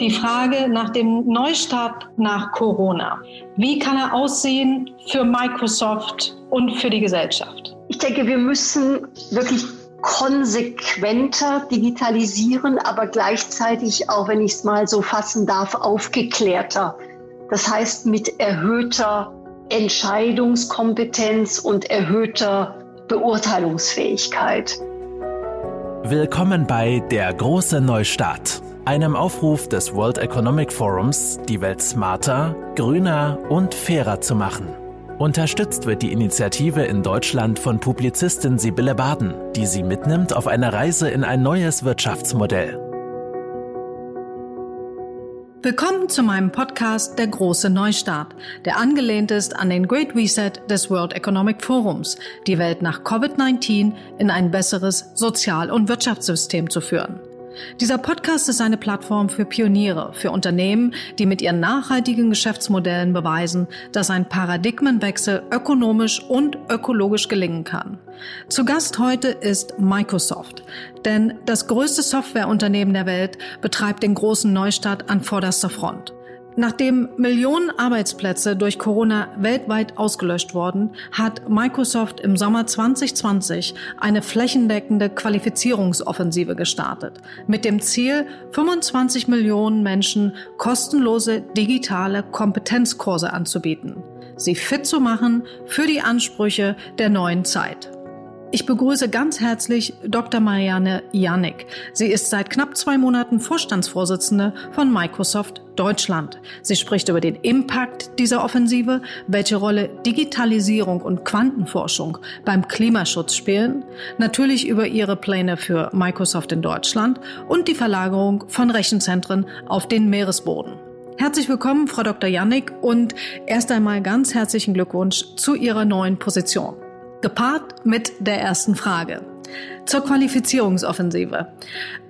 die Frage nach dem Neustart nach Corona. Wie kann er aussehen für Microsoft und für die Gesellschaft? Ich denke, wir müssen wirklich konsequenter digitalisieren, aber gleichzeitig auch, wenn ich es mal so fassen darf, aufgeklärter. Das heißt mit erhöhter Entscheidungskompetenz und erhöhter Beurteilungsfähigkeit. Willkommen bei Der große Neustart, einem Aufruf des World Economic Forums, die Welt smarter, grüner und fairer zu machen. Unterstützt wird die Initiative in Deutschland von Publizistin Sibylle Baden, die sie mitnimmt auf eine Reise in ein neues Wirtschaftsmodell. Willkommen zu meinem Podcast Der große Neustart, der angelehnt ist an den Great Reset des World Economic Forums, die Welt nach Covid-19 in ein besseres Sozial- und Wirtschaftssystem zu führen. Dieser Podcast ist eine Plattform für Pioniere, für Unternehmen, die mit ihren nachhaltigen Geschäftsmodellen beweisen, dass ein Paradigmenwechsel ökonomisch und ökologisch gelingen kann. Zu Gast heute ist Microsoft, denn das größte Softwareunternehmen der Welt betreibt den großen Neustart an vorderster Front. Nachdem Millionen Arbeitsplätze durch Corona weltweit ausgelöscht wurden, hat Microsoft im Sommer 2020 eine flächendeckende Qualifizierungsoffensive gestartet, mit dem Ziel, 25 Millionen Menschen kostenlose digitale Kompetenzkurse anzubieten, sie fit zu machen für die Ansprüche der neuen Zeit. Ich begrüße ganz herzlich Dr. Marianne Janik. Sie ist seit knapp zwei Monaten Vorstandsvorsitzende von Microsoft Deutschland. Sie spricht über den Impact dieser Offensive, welche Rolle Digitalisierung und Quantenforschung beim Klimaschutz spielen, natürlich über ihre Pläne für Microsoft in Deutschland und die Verlagerung von Rechenzentren auf den Meeresboden. Herzlich willkommen, Frau Dr. Janik, und erst einmal ganz herzlichen Glückwunsch zu Ihrer neuen Position gepaart mit der ersten Frage. Zur Qualifizierungsoffensive.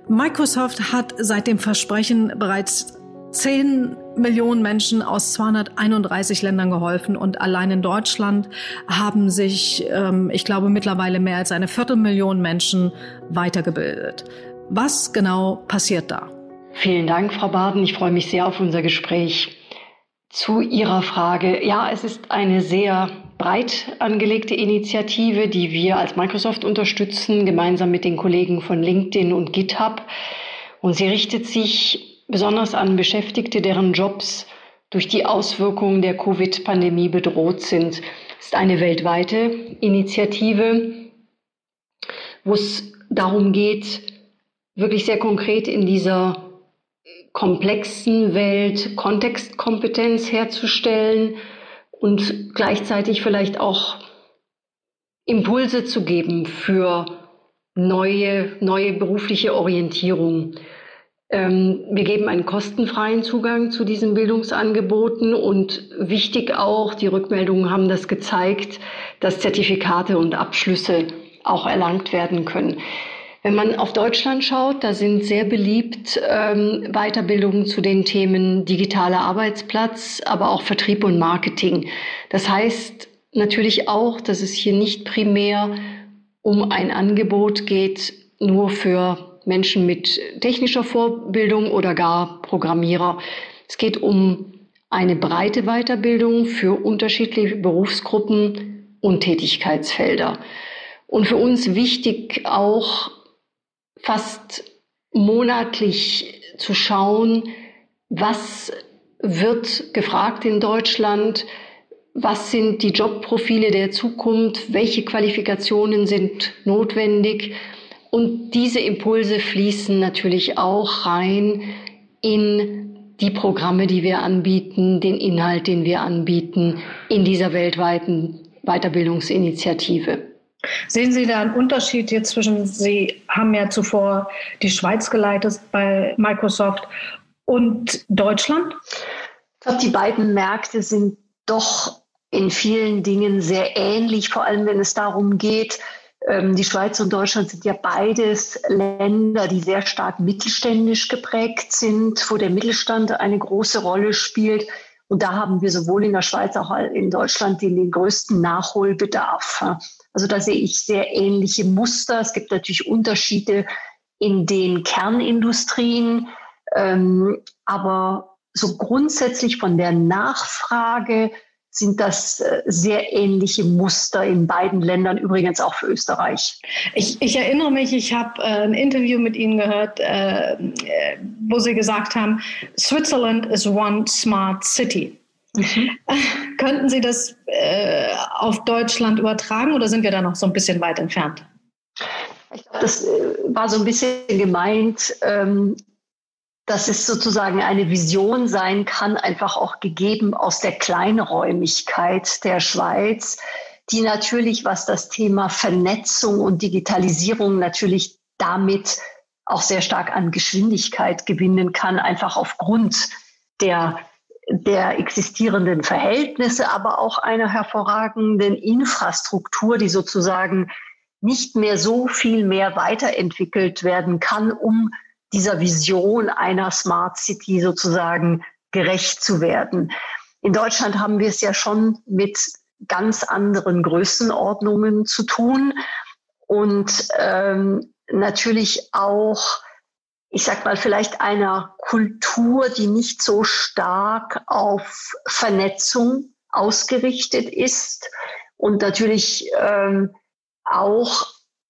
Microsoft hat seit dem Versprechen bereits 10 Millionen Menschen aus 231 Ländern geholfen und allein in Deutschland haben sich, ähm, ich glaube, mittlerweile mehr als eine Viertelmillion Menschen weitergebildet. Was genau passiert da? Vielen Dank, Frau Baden. Ich freue mich sehr auf unser Gespräch. Zu Ihrer Frage. Ja, es ist eine sehr breit angelegte Initiative, die wir als Microsoft unterstützen, gemeinsam mit den Kollegen von LinkedIn und GitHub. Und sie richtet sich besonders an Beschäftigte, deren Jobs durch die Auswirkungen der Covid-Pandemie bedroht sind. Es ist eine weltweite Initiative, wo es darum geht, wirklich sehr konkret in dieser komplexen Welt Kontextkompetenz herzustellen, und gleichzeitig vielleicht auch Impulse zu geben für neue, neue berufliche Orientierung. Ähm, wir geben einen kostenfreien Zugang zu diesen Bildungsangeboten und wichtig auch, die Rückmeldungen haben das gezeigt, dass Zertifikate und Abschlüsse auch erlangt werden können. Wenn man auf Deutschland schaut, da sind sehr beliebt ähm, Weiterbildungen zu den Themen digitaler Arbeitsplatz, aber auch Vertrieb und Marketing. Das heißt natürlich auch, dass es hier nicht primär um ein Angebot geht, nur für Menschen mit technischer Vorbildung oder gar Programmierer. Es geht um eine breite Weiterbildung für unterschiedliche Berufsgruppen und Tätigkeitsfelder. Und für uns wichtig auch fast monatlich zu schauen, was wird gefragt in Deutschland, was sind die Jobprofile der Zukunft, welche Qualifikationen sind notwendig. Und diese Impulse fließen natürlich auch rein in die Programme, die wir anbieten, den Inhalt, den wir anbieten in dieser weltweiten Weiterbildungsinitiative. Sehen Sie da einen Unterschied jetzt zwischen, Sie haben ja zuvor die Schweiz geleitet bei Microsoft und Deutschland? Ich glaube, die beiden Märkte sind doch in vielen Dingen sehr ähnlich, vor allem wenn es darum geht, ähm, die Schweiz und Deutschland sind ja beides Länder, die sehr stark mittelständisch geprägt sind, wo der Mittelstand eine große Rolle spielt. Und da haben wir sowohl in der Schweiz als auch in Deutschland den, den größten Nachholbedarf. Also da sehe ich sehr ähnliche Muster. Es gibt natürlich Unterschiede in den Kernindustrien. Ähm, aber so grundsätzlich von der Nachfrage sind das äh, sehr ähnliche Muster in beiden Ländern, übrigens auch für Österreich. Ich, ich erinnere mich, ich habe äh, ein Interview mit Ihnen gehört, äh, wo Sie gesagt haben, Switzerland is one smart city. Mhm. Könnten Sie das äh, auf Deutschland übertragen oder sind wir da noch so ein bisschen weit entfernt? Ich glaube, das äh, war so ein bisschen gemeint, ähm, dass es sozusagen eine Vision sein kann, einfach auch gegeben aus der Kleinräumigkeit der Schweiz, die natürlich, was das Thema Vernetzung und Digitalisierung natürlich damit auch sehr stark an Geschwindigkeit gewinnen kann, einfach aufgrund der, der existierenden Verhältnisse, aber auch einer hervorragenden Infrastruktur, die sozusagen nicht mehr so viel mehr weiterentwickelt werden kann, um dieser Vision einer Smart City sozusagen gerecht zu werden. In Deutschland haben wir es ja schon mit ganz anderen Größenordnungen zu tun und ähm, natürlich auch, ich sag mal, vielleicht einer Kultur, die nicht so stark auf Vernetzung ausgerichtet ist und natürlich ähm, auch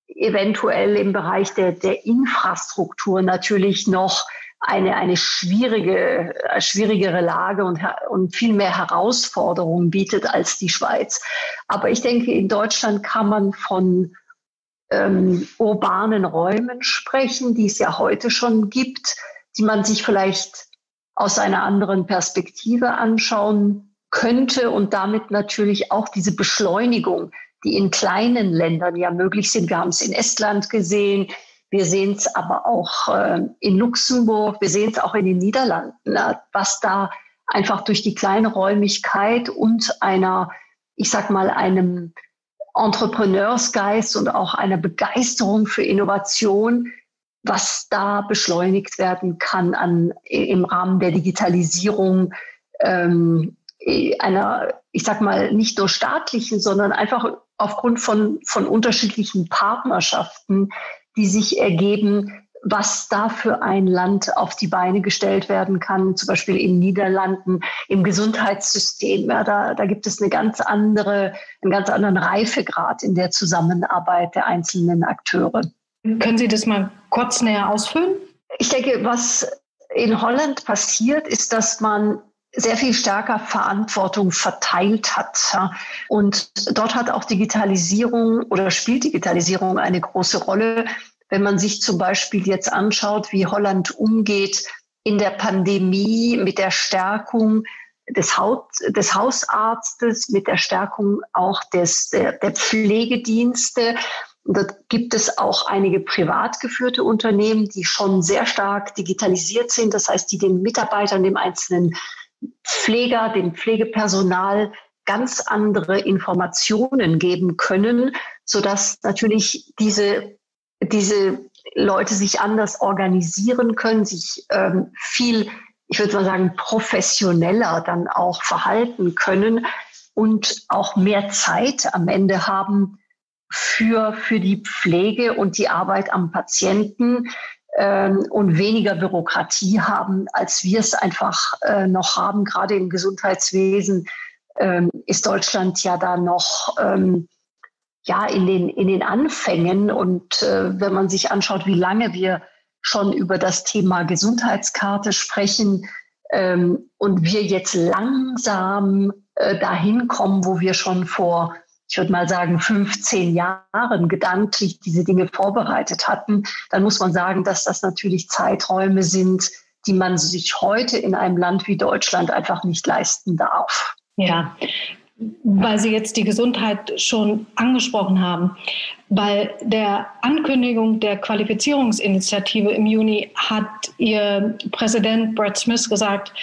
eventuell im Bereich der, der Infrastruktur natürlich noch eine, eine schwierige, äh, schwierigere Lage und, und viel mehr Herausforderungen bietet als die Schweiz. Aber ich denke, in Deutschland kann man von ähm, urbanen Räumen sprechen, die es ja heute schon gibt, die man sich vielleicht aus einer anderen Perspektive anschauen könnte und damit natürlich auch diese Beschleunigung die in kleinen Ländern ja möglich sind. Wir haben es in Estland gesehen, wir sehen es aber auch äh, in Luxemburg, wir sehen es auch in den Niederlanden, na, was da einfach durch die kleine Räumigkeit und einer, ich sag mal, einem Entrepreneursgeist und auch einer Begeisterung für Innovation, was da beschleunigt werden kann an, im Rahmen der Digitalisierung ähm, einer, ich sag mal, nicht nur staatlichen, sondern einfach aufgrund von, von unterschiedlichen Partnerschaften, die sich ergeben, was da für ein Land auf die Beine gestellt werden kann, zum Beispiel in Niederlanden im Gesundheitssystem. Ja, da, da gibt es eine ganz andere, einen ganz anderen Reifegrad in der Zusammenarbeit der einzelnen Akteure. Können Sie das mal kurz näher ausfüllen? Ich denke, was in Holland passiert, ist, dass man sehr viel stärker Verantwortung verteilt hat. Und dort hat auch Digitalisierung oder spielt Digitalisierung eine große Rolle. Wenn man sich zum Beispiel jetzt anschaut, wie Holland umgeht in der Pandemie mit der Stärkung des, Haut, des Hausarztes, mit der Stärkung auch des, der, der Pflegedienste. dort gibt es auch einige privat geführte Unternehmen, die schon sehr stark digitalisiert sind. Das heißt, die den Mitarbeitern, dem einzelnen Pfleger, dem Pflegepersonal ganz andere Informationen geben können, sodass natürlich diese, diese Leute sich anders organisieren können, sich ähm, viel, ich würde mal sagen, professioneller dann auch verhalten können und auch mehr Zeit am Ende haben für, für die Pflege und die Arbeit am Patienten, ähm, und weniger Bürokratie haben, als wir es einfach äh, noch haben. Gerade im Gesundheitswesen ähm, ist Deutschland ja da noch ähm, ja in den in den Anfängen. Und äh, wenn man sich anschaut, wie lange wir schon über das Thema Gesundheitskarte sprechen ähm, und wir jetzt langsam äh, dahin kommen, wo wir schon vor ich würde mal sagen, 15 Jahren gedanklich diese Dinge vorbereitet hatten, dann muss man sagen, dass das natürlich Zeiträume sind, die man sich heute in einem Land wie Deutschland einfach nicht leisten darf. Ja, weil Sie jetzt die Gesundheit schon angesprochen haben. Bei der Ankündigung der Qualifizierungsinitiative im Juni hat Ihr Präsident Brett Smith gesagt,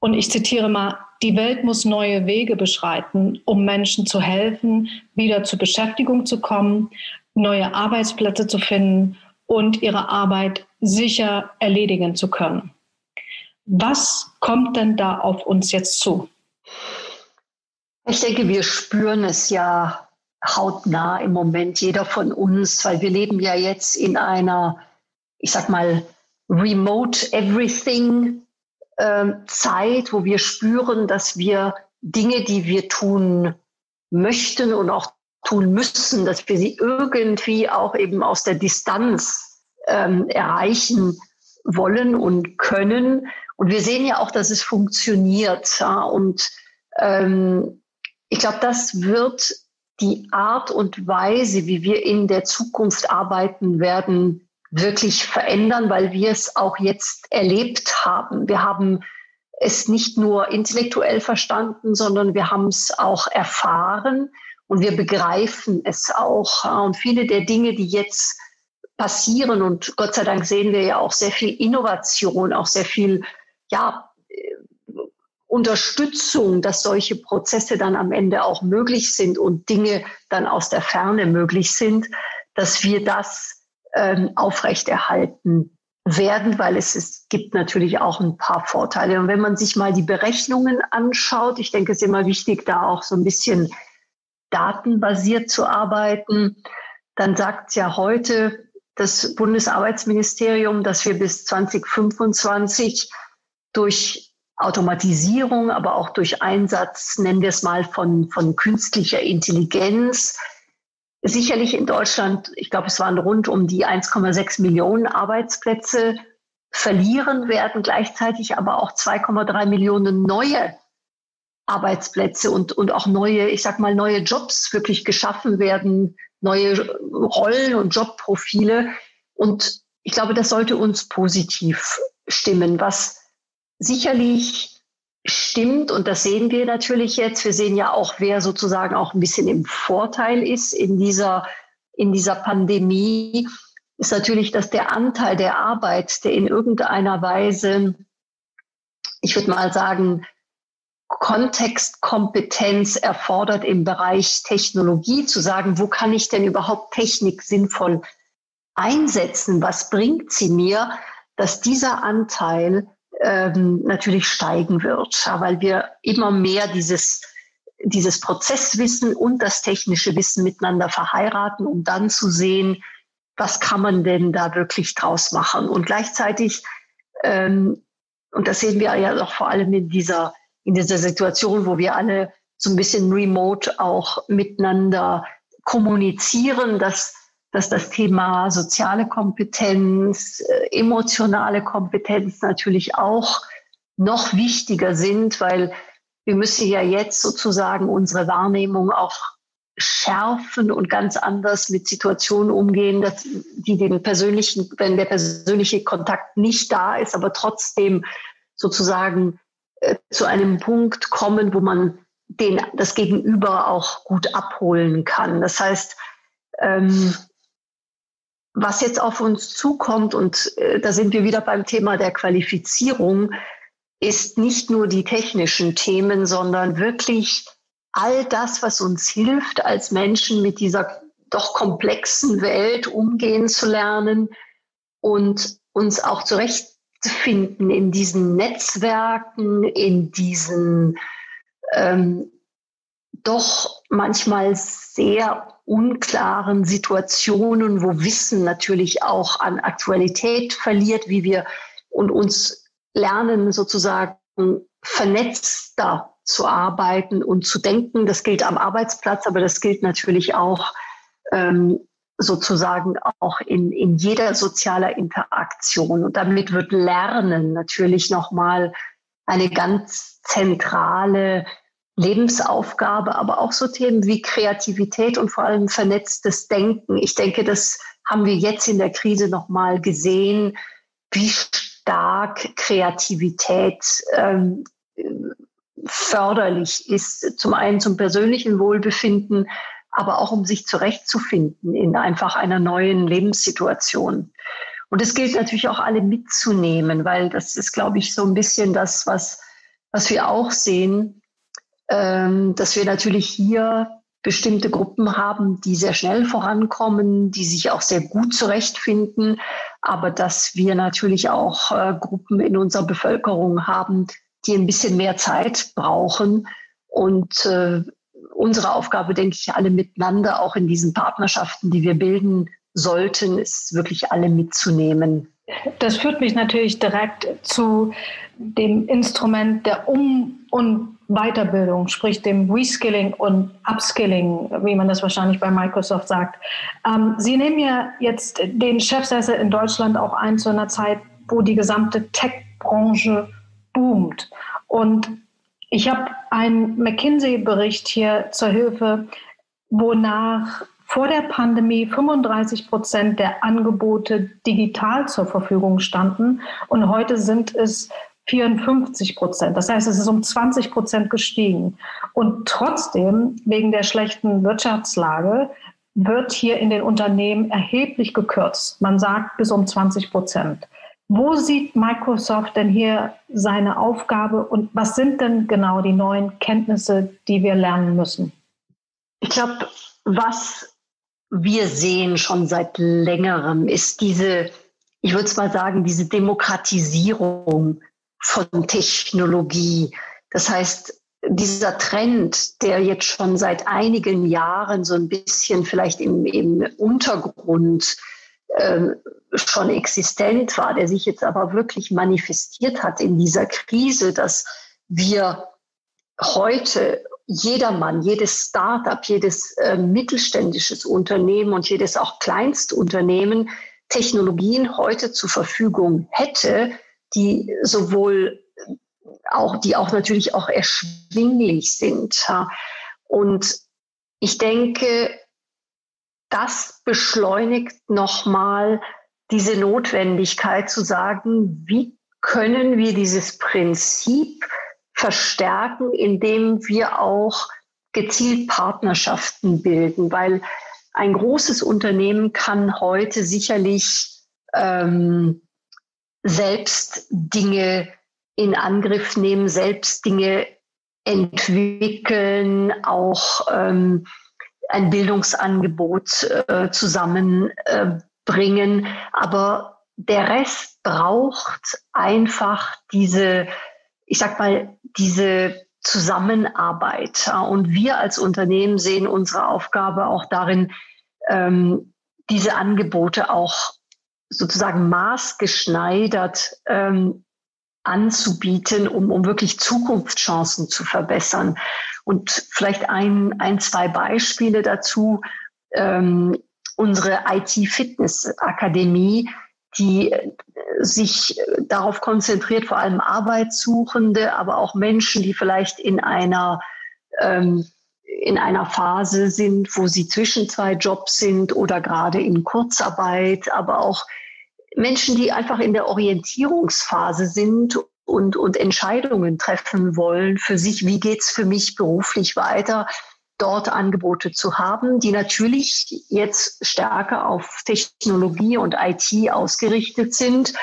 und ich zitiere mal, die Welt muss neue Wege beschreiten, um Menschen zu helfen, wieder zur Beschäftigung zu kommen, neue Arbeitsplätze zu finden und ihre Arbeit sicher erledigen zu können. Was kommt denn da auf uns jetzt zu? Ich denke, wir spüren es ja hautnah im Moment, jeder von uns, weil wir leben ja jetzt in einer, ich sag mal, Remote Everything äh, Zeit, wo wir spüren, dass wir Dinge, die wir tun möchten und auch tun müssen, dass wir sie irgendwie auch eben aus der Distanz ähm, erreichen wollen und können. Und wir sehen ja auch, dass es funktioniert. Ja? Und ähm, ich glaube, das wird die Art und Weise, wie wir in der Zukunft arbeiten werden, wirklich verändern, weil wir es auch jetzt erlebt haben. Wir haben es nicht nur intellektuell verstanden, sondern wir haben es auch erfahren und wir begreifen es auch. Und viele der Dinge, die jetzt passieren, und Gott sei Dank sehen wir ja auch sehr viel Innovation, auch sehr viel, ja, Unterstützung, dass solche Prozesse dann am Ende auch möglich sind und Dinge dann aus der Ferne möglich sind, dass wir das ähm, aufrechterhalten werden, weil es, es gibt natürlich auch ein paar Vorteile. Und wenn man sich mal die Berechnungen anschaut, ich denke, es ist immer wichtig, da auch so ein bisschen datenbasiert zu arbeiten, dann sagt ja heute das Bundesarbeitsministerium, dass wir bis 2025 durch Automatisierung, aber auch durch Einsatz, nennen wir es mal, von, von künstlicher Intelligenz, sicherlich in Deutschland, ich glaube, es waren rund um die 1,6 Millionen Arbeitsplätze verlieren werden, gleichzeitig aber auch 2,3 Millionen neue Arbeitsplätze und, und auch neue, ich sag mal, neue Jobs wirklich geschaffen werden, neue Rollen und Jobprofile. Und ich glaube, das sollte uns positiv stimmen, was sicherlich stimmt, und das sehen wir natürlich jetzt. Wir sehen ja auch, wer sozusagen auch ein bisschen im Vorteil ist in dieser, in dieser Pandemie, ist natürlich, dass der Anteil der Arbeit, der in irgendeiner Weise, ich würde mal sagen, Kontextkompetenz erfordert im Bereich Technologie, zu sagen, wo kann ich denn überhaupt Technik sinnvoll einsetzen? Was bringt sie mir? Dass dieser Anteil ähm, natürlich steigen wird, weil wir immer mehr dieses, dieses Prozesswissen und das technische Wissen miteinander verheiraten, um dann zu sehen, was kann man denn da wirklich draus machen. Und gleichzeitig, ähm, und das sehen wir ja auch vor allem in dieser, in dieser Situation, wo wir alle so ein bisschen remote auch miteinander kommunizieren, dass dass das Thema soziale Kompetenz, äh, emotionale Kompetenz natürlich auch noch wichtiger sind, weil wir müssen ja jetzt sozusagen unsere Wahrnehmung auch schärfen und ganz anders mit Situationen umgehen, dass die den persönlichen, wenn der persönliche Kontakt nicht da ist, aber trotzdem sozusagen äh, zu einem Punkt kommen, wo man den, das Gegenüber auch gut abholen kann. Das heißt, ähm, was jetzt auf uns zukommt, und äh, da sind wir wieder beim Thema der Qualifizierung, ist nicht nur die technischen Themen, sondern wirklich all das, was uns hilft, als Menschen mit dieser doch komplexen Welt umgehen zu lernen und uns auch zurechtzufinden in diesen Netzwerken, in diesen ähm, doch manchmal sehr unklaren Situationen, wo Wissen natürlich auch an Aktualität verliert, wie wir und uns lernen sozusagen vernetzter zu arbeiten und zu denken. Das gilt am Arbeitsplatz, aber das gilt natürlich auch ähm, sozusagen auch in, in jeder sozialer Interaktion. Und damit wird Lernen natürlich nochmal eine ganz zentrale Lebensaufgabe, aber auch so Themen wie Kreativität und vor allem vernetztes Denken. Ich denke, das haben wir jetzt in der Krise nochmal gesehen, wie stark Kreativität ähm, förderlich ist, zum einen zum persönlichen Wohlbefinden, aber auch um sich zurechtzufinden in einfach einer neuen Lebenssituation. Und es gilt natürlich auch alle mitzunehmen, weil das ist, glaube ich, so ein bisschen das, was, was wir auch sehen ähm, dass wir natürlich hier bestimmte Gruppen haben, die sehr schnell vorankommen, die sich auch sehr gut zurechtfinden, aber dass wir natürlich auch äh, Gruppen in unserer Bevölkerung haben, die ein bisschen mehr Zeit brauchen. Und äh, unsere Aufgabe, denke ich, alle miteinander, auch in diesen Partnerschaften, die wir bilden sollten, ist wirklich alle mitzunehmen Das führt mich natürlich direkt zu dem Instrument der Um- und Weiterbildung, sprich dem Reskilling und Upskilling, wie man das wahrscheinlich bei Microsoft sagt. Ähm, Sie nehmen ja jetzt den Chefsessel in Deutschland auch ein zu einer Zeit, wo die gesamte Tech-Branche boomt. Und ich habe einen McKinsey-Bericht hier zur Hilfe, wonach vor der Pandemie 35 Prozent der Angebote digital zur Verfügung standen und heute sind es 54 Prozent. Das heißt, es ist um 20 Prozent gestiegen. Und trotzdem, wegen der schlechten Wirtschaftslage, wird hier in den Unternehmen erheblich gekürzt. Man sagt bis um 20 Prozent. Wo sieht Microsoft denn hier seine Aufgabe und was sind denn genau die neuen Kenntnisse, die wir lernen müssen? Ich glaube, was wir sehen schon seit längerem, ist diese, ich würde es mal sagen, diese Demokratisierung von Technologie. Das heißt, dieser Trend, der jetzt schon seit einigen Jahren so ein bisschen vielleicht im, im Untergrund äh, schon existent war, der sich jetzt aber wirklich manifestiert hat in dieser Krise, dass wir heute jedermann, jedes Start-up, jedes äh, mittelständisches Unternehmen und jedes auch Kleinstunternehmen Technologien heute zur Verfügung hätte, die sowohl auch, die auch natürlich auch erschwinglich sind. Und ich denke, das beschleunigt nochmal diese Notwendigkeit zu sagen, wie können wir dieses Prinzip verstärken, indem wir auch gezielt Partnerschaften bilden, weil ein großes Unternehmen kann heute sicherlich ähm, selbst Dinge in Angriff nehmen, selbst Dinge entwickeln, auch ähm, ein Bildungsangebot äh, zusammenbringen. Äh, Aber der Rest braucht einfach diese ich sag mal, diese Zusammenarbeit. Und wir als Unternehmen sehen unsere Aufgabe auch darin, ähm, diese Angebote auch sozusagen maßgeschneidert ähm, anzubieten, um, um wirklich Zukunftschancen zu verbessern. Und vielleicht ein, ein zwei Beispiele dazu. Ähm, unsere IT-Fitness-Akademie, die sich darauf konzentriert, vor allem Arbeitssuchende, aber auch Menschen, die vielleicht in einer ähm, in einer Phase sind, wo sie zwischen zwei Jobs sind oder gerade in Kurzarbeit, aber auch Menschen, die einfach in der Orientierungsphase sind und, und Entscheidungen treffen wollen für sich, wie geht's für mich beruflich weiter, dort Angebote zu haben, die natürlich jetzt stärker auf Technologie und IT ausgerichtet sind.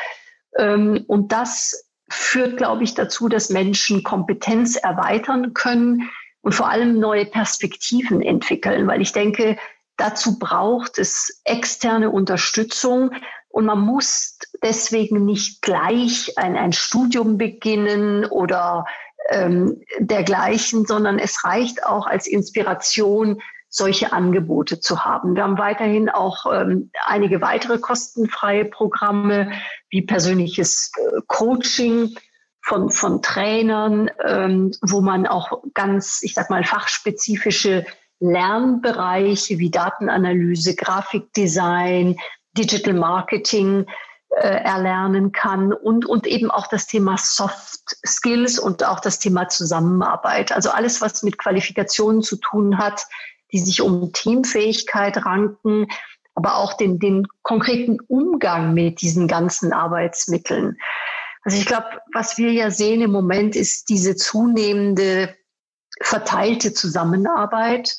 Ähm, und das führt, glaube ich, dazu, dass Menschen Kompetenz erweitern können und vor allem neue Perspektiven entwickeln, weil ich denke, dazu braucht es externe Unterstützung und man muss deswegen nicht gleich ein, ein Studium beginnen oder ähm, dergleichen, sondern es reicht auch als Inspiration, solche Angebote zu haben. Wir haben weiterhin auch ähm, einige weitere kostenfreie Programme wie persönliches äh, Coaching von, von Trainern, ähm, wo man auch ganz, ich sag mal, fachspezifische Lernbereiche wie Datenanalyse, Grafikdesign, Digital Marketing äh, erlernen kann und, und eben auch das Thema Soft Skills und auch das Thema Zusammenarbeit. Also alles, was mit Qualifikationen zu tun hat, die sich um Teamfähigkeit ranken, aber auch den, den konkreten Umgang mit diesen ganzen Arbeitsmitteln. Also ich glaube, was wir ja sehen im Moment ist diese zunehmende verteilte Zusammenarbeit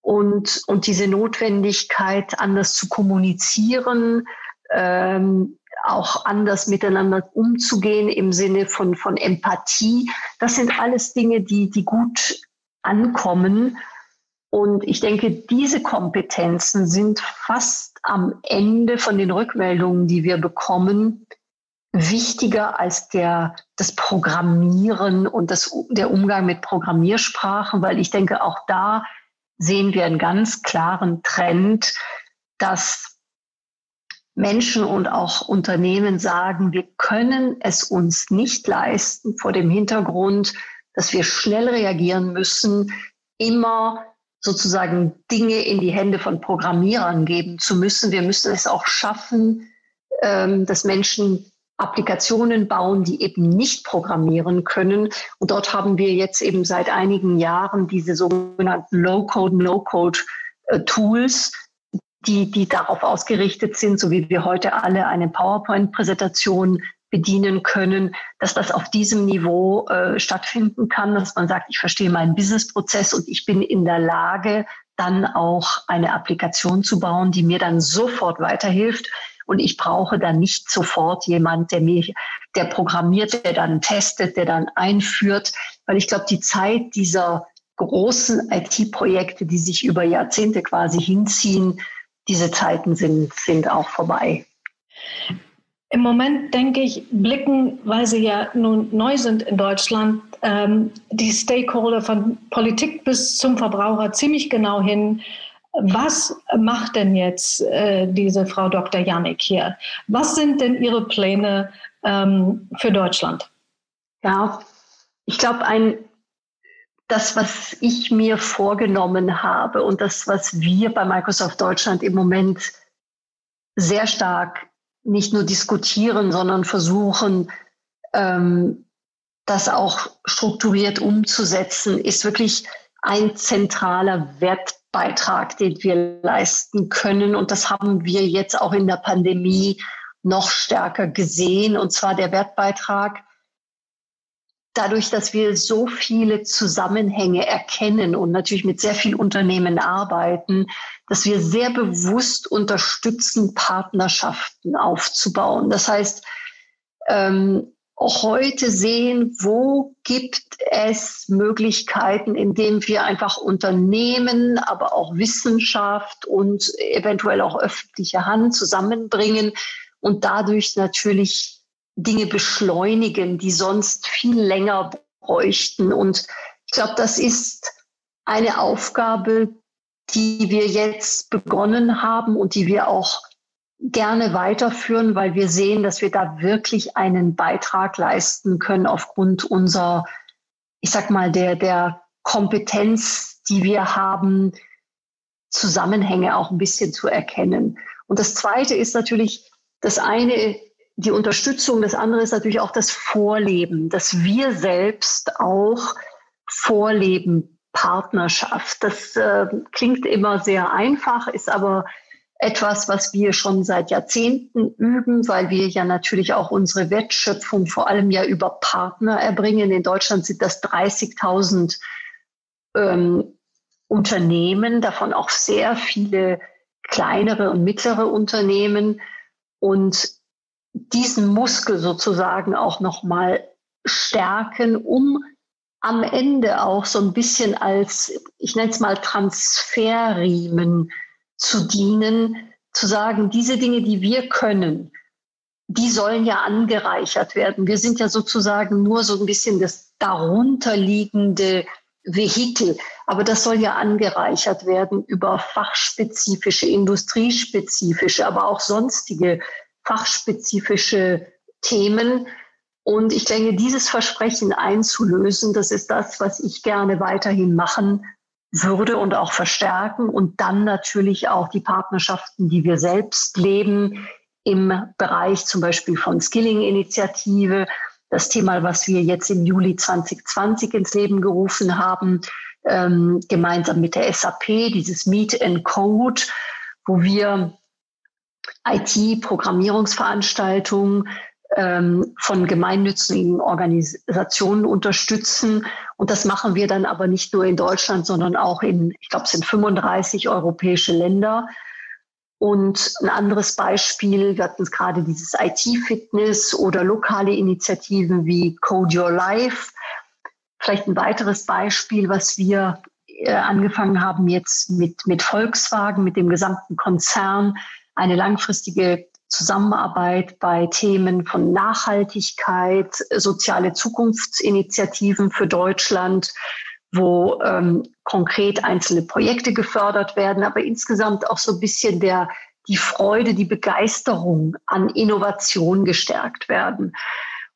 und, und diese Notwendigkeit, anders zu kommunizieren, ähm, auch anders miteinander umzugehen im Sinne von, von Empathie. Das sind alles Dinge, die, die gut ankommen. Und ich denke, diese Kompetenzen sind fast am Ende von den Rückmeldungen, die wir bekommen, wichtiger als der, das Programmieren und das, der Umgang mit Programmiersprachen, weil ich denke, auch da sehen wir einen ganz klaren Trend, dass Menschen und auch Unternehmen sagen, wir können es uns nicht leisten vor dem Hintergrund, dass wir schnell reagieren müssen, immer sozusagen Dinge in die Hände von Programmierern geben zu müssen. Wir müssen es auch schaffen, ähm, dass Menschen Applikationen bauen, die eben nicht programmieren können. Und dort haben wir jetzt eben seit einigen Jahren diese sogenannten Low-Code, No-Code-Tools, äh, die, die darauf ausgerichtet sind, so wie wir heute alle eine PowerPoint-Präsentation bedienen können, dass das auf diesem Niveau äh, stattfinden kann, dass man sagt, ich verstehe meinen Businessprozess und ich bin in der Lage, dann auch eine Applikation zu bauen, die mir dann sofort weiterhilft. Und ich brauche dann nicht sofort jemand, der mir, der programmiert, der dann testet, der dann einführt, weil ich glaube, die Zeit dieser großen IT-Projekte, die sich über Jahrzehnte quasi hinziehen, diese Zeiten sind, sind auch vorbei. Im Moment denke ich, blicken, weil sie ja nun neu sind in Deutschland, ähm, die Stakeholder von Politik bis zum Verbraucher ziemlich genau hin. Was macht denn jetzt äh, diese Frau Dr. Janik hier? Was sind denn Ihre Pläne ähm, für Deutschland? Ja, ich glaube, ein das, was ich mir vorgenommen habe und das, was wir bei Microsoft Deutschland im Moment sehr stark nicht nur diskutieren, sondern versuchen, ähm, das auch strukturiert umzusetzen, ist wirklich ein zentraler Wertbeitrag, den wir leisten können. Und das haben wir jetzt auch in der Pandemie noch stärker gesehen. Und zwar der Wertbeitrag, dadurch, dass wir so viele Zusammenhänge erkennen und natürlich mit sehr vielen Unternehmen arbeiten, dass wir sehr bewusst unterstützen, Partnerschaften aufzubauen. Das heißt, ähm, auch heute sehen, wo gibt es Möglichkeiten, indem wir einfach Unternehmen, aber auch Wissenschaft und eventuell auch öffentliche Hand zusammenbringen und dadurch natürlich Dinge beschleunigen, die sonst viel länger bräuchten. Und ich glaube, das ist eine Aufgabe, die wir jetzt begonnen haben und die wir auch gerne weiterführen, weil wir sehen, dass wir da wirklich einen Beitrag leisten können aufgrund unserer, ich sag mal, der, der Kompetenz, die wir haben, Zusammenhänge auch ein bisschen zu erkennen. Und das zweite ist natürlich, das eine, die Unterstützung, das andere ist natürlich auch das Vorleben, dass wir selbst auch vorleben Partnerschaft. Das äh, klingt immer sehr einfach, ist aber etwas, was wir schon seit Jahrzehnten üben, weil wir ja natürlich auch unsere Wertschöpfung vor allem ja über Partner erbringen. In Deutschland sind das 30.000 ähm, Unternehmen, davon auch sehr viele kleinere und mittlere Unternehmen. Und diesen Muskel sozusagen auch nochmal stärken, um am Ende auch so ein bisschen als, ich nenne es mal Transferriemen zu dienen, zu sagen, diese Dinge, die wir können, die sollen ja angereichert werden. Wir sind ja sozusagen nur so ein bisschen das darunterliegende Vehikel, aber das soll ja angereichert werden über fachspezifische, industriespezifische, aber auch sonstige fachspezifische Themen, und ich denke, dieses Versprechen einzulösen, das ist das, was ich gerne weiterhin machen würde und auch verstärken. Und dann natürlich auch die Partnerschaften, die wir selbst leben im Bereich zum Beispiel von Skilling-Initiative. Das Thema, was wir jetzt im Juli 2020 ins Leben gerufen haben, ähm, gemeinsam mit der SAP, dieses Meet and Code, wo wir IT-Programmierungsveranstaltungen ähm, von gemeinnützigen Organisationen unterstützen. Und das machen wir dann aber nicht nur in Deutschland, sondern auch in, ich glaube, es sind 35 europäische Länder. Und ein anderes Beispiel, wir hatten gerade dieses IT-Fitness oder lokale Initiativen wie Code Your Life. Vielleicht ein weiteres Beispiel, was wir äh, angefangen haben jetzt mit, mit Volkswagen, mit dem gesamten Konzern, eine langfristige Zusammenarbeit bei Themen von Nachhaltigkeit, soziale Zukunftsinitiativen für Deutschland, wo ähm, konkret einzelne Projekte gefördert werden, aber insgesamt auch so ein bisschen der, die Freude, die Begeisterung an Innovation gestärkt werden.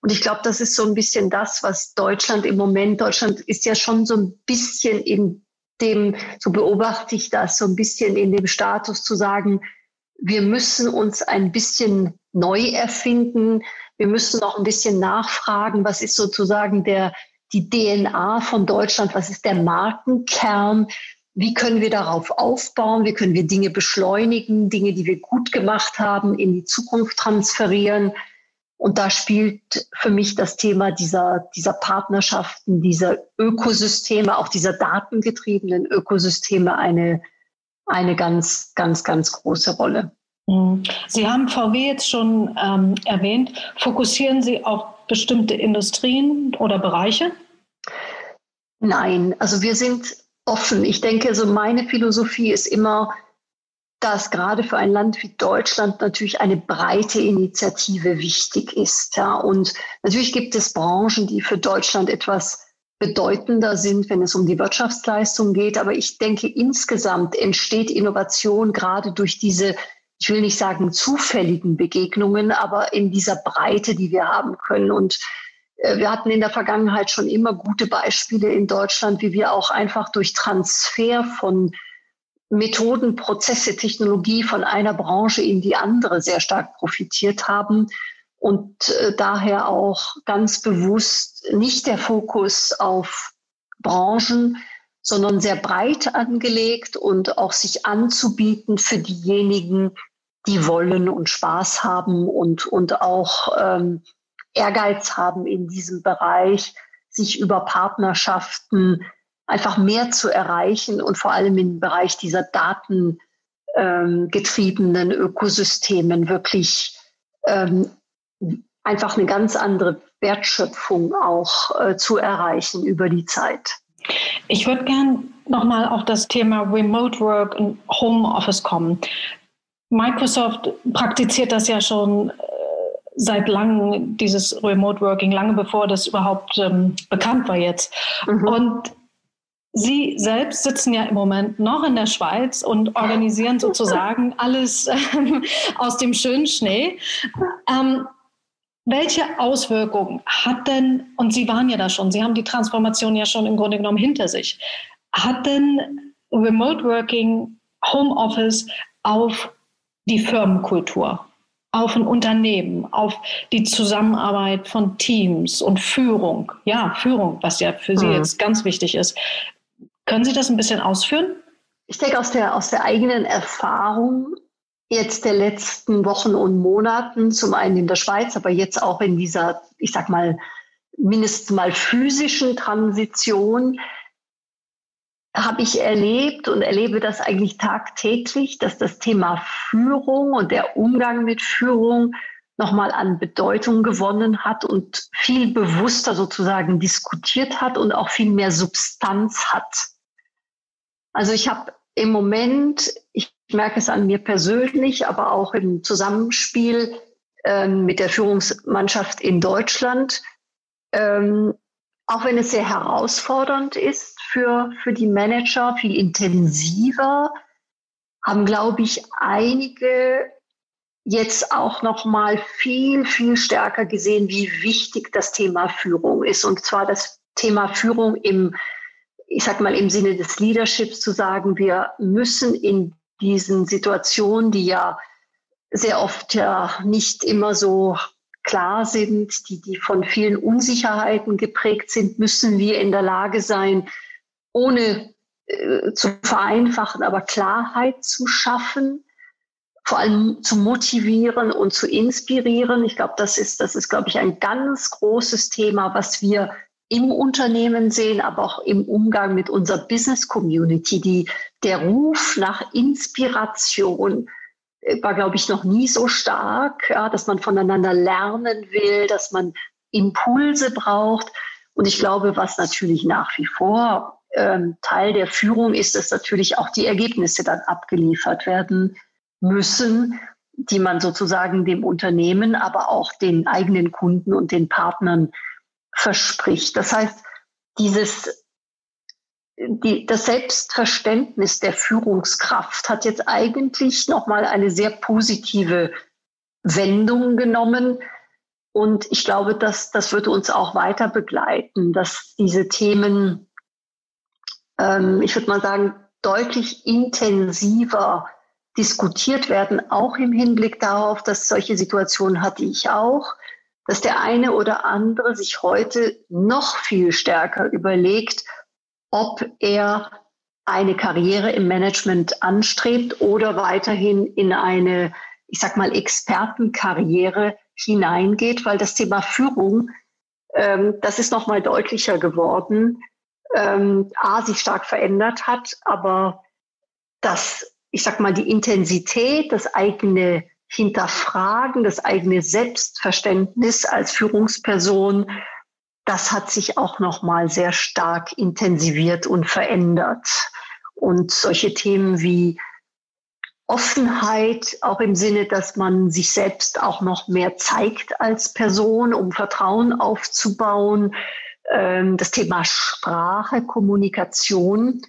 Und ich glaube, das ist so ein bisschen das, was Deutschland im Moment, Deutschland ist ja schon so ein bisschen in dem, so beobachte ich das, so ein bisschen in dem Status zu sagen, wir müssen uns ein bisschen neu erfinden. Wir müssen noch ein bisschen nachfragen, was ist sozusagen der, die DNA von Deutschland, was ist der Markenkern, wie können wir darauf aufbauen, wie können wir Dinge beschleunigen, Dinge, die wir gut gemacht haben, in die Zukunft transferieren. Und da spielt für mich das Thema dieser, dieser Partnerschaften, dieser Ökosysteme, auch dieser datengetriebenen Ökosysteme eine, eine ganz, ganz, ganz große Rolle. Mhm. Sie haben VW jetzt schon ähm, erwähnt. Fokussieren Sie auf bestimmte Industrien oder Bereiche? Nein, also wir sind offen. Ich denke, so meine Philosophie ist immer, dass gerade für ein Land wie Deutschland natürlich eine breite Initiative wichtig ist. Ja. Und natürlich gibt es Branchen, die für Deutschland etwas bedeutender sind, wenn es um die Wirtschaftsleistung geht. Aber ich denke, insgesamt entsteht Innovation gerade durch diese, ich will nicht sagen zufälligen Begegnungen, aber in dieser Breite, die wir haben können. Und äh, wir hatten in der Vergangenheit schon immer gute Beispiele in Deutschland, wie wir auch einfach durch Transfer von Methoden, Prozesse, Technologie von einer Branche in die andere sehr stark profitiert haben und äh, daher auch ganz bewusst nicht der Fokus auf Branchen, sondern sehr breit angelegt und auch sich anzubieten für diejenigen, die wollen und Spaß haben und, und auch ähm, Ehrgeiz haben in diesem Bereich, sich über Partnerschaften einfach mehr zu erreichen und vor allem im Bereich dieser datengetriebenen ähm, Ökosystemen wirklich ähm, einfach eine ganz andere Wertschöpfung auch äh, zu erreichen über die Zeit. Ich würde gern nochmal auf das Thema Remote Work und Home Office kommen. Microsoft praktiziert das ja schon äh, seit langem, dieses Remote Working, lange bevor das überhaupt ähm, bekannt war jetzt. Mhm. Und Sie selbst sitzen ja im Moment noch in der Schweiz und organisieren sozusagen alles ähm, aus dem schönen Schnee. Ähm, welche Auswirkungen hat denn, und Sie waren ja da schon, Sie haben die Transformation ja schon im Grunde genommen hinter sich, hat denn Remote Working, Home Office auf die Firmenkultur, auf ein Unternehmen, auf die Zusammenarbeit von Teams und Führung, ja, Führung, was ja für Sie mhm. jetzt ganz wichtig ist. Können Sie das ein bisschen ausführen? Ich denke, aus der, aus der eigenen Erfahrung jetzt der letzten Wochen und Monaten, zum einen in der Schweiz, aber jetzt auch in dieser, ich sag mal, mindestens mal physischen Transition, habe ich erlebt und erlebe das eigentlich tagtäglich, dass das Thema Führung und der Umgang mit Führung nochmal an Bedeutung gewonnen hat und viel bewusster sozusagen diskutiert hat und auch viel mehr Substanz hat. Also ich habe im Moment, ich merke es an mir persönlich, aber auch im Zusammenspiel ähm, mit der Führungsmannschaft in Deutschland, ähm, auch wenn es sehr herausfordernd ist für, für die Manager, viel intensiver, haben, glaube ich, einige jetzt auch noch mal viel, viel stärker gesehen, wie wichtig das Thema Führung ist. Und zwar das Thema Führung im ich sag mal, im Sinne des Leaderships zu sagen, wir müssen in diesen Situationen, die ja sehr oft ja nicht immer so klar sind, die, die von vielen Unsicherheiten geprägt sind, müssen wir in der Lage sein, ohne äh, zu vereinfachen, aber Klarheit zu schaffen, vor allem zu motivieren und zu inspirieren. Ich glaube, das ist, das ist, glaube ich, ein ganz großes Thema, was wir im Unternehmen sehen, aber auch im Umgang mit unserer Business Community. Die, der Ruf nach Inspiration äh, war, glaube ich, noch nie so stark, ja, dass man voneinander lernen will, dass man Impulse braucht. Und ich glaube, was natürlich nach wie vor ähm, Teil der Führung ist, dass natürlich auch die Ergebnisse dann abgeliefert werden müssen, die man sozusagen dem Unternehmen, aber auch den eigenen Kunden und den Partnern verspricht. Das heißt, dieses, die, das Selbstverständnis der Führungskraft hat jetzt eigentlich nochmal eine sehr positive Wendung genommen. Und ich glaube, dass das wird uns auch weiter begleiten, dass diese Themen, ähm, ich würde mal sagen, deutlich intensiver diskutiert werden, auch im Hinblick darauf, dass solche Situationen hatte ich auch, dass der eine oder andere sich heute noch viel stärker überlegt, ob er eine Karriere im Management anstrebt oder weiterhin in eine, ich sag mal, Expertenkarriere hineingeht, weil das Thema Führung, ähm, das ist noch mal deutlicher geworden, ähm, a sich stark verändert hat, aber das, ich sag mal, die Intensität, das eigene Hinterfragen, das eigene Selbstverständnis als Führungsperson das hat sich auch noch mal sehr stark intensiviert und verändert. Und solche Themen wie Offenheit, auch im Sinne, dass man sich selbst auch noch mehr zeigt als Person, um Vertrauen aufzubauen. Ähm, das Thema Sprache, Kommunikation,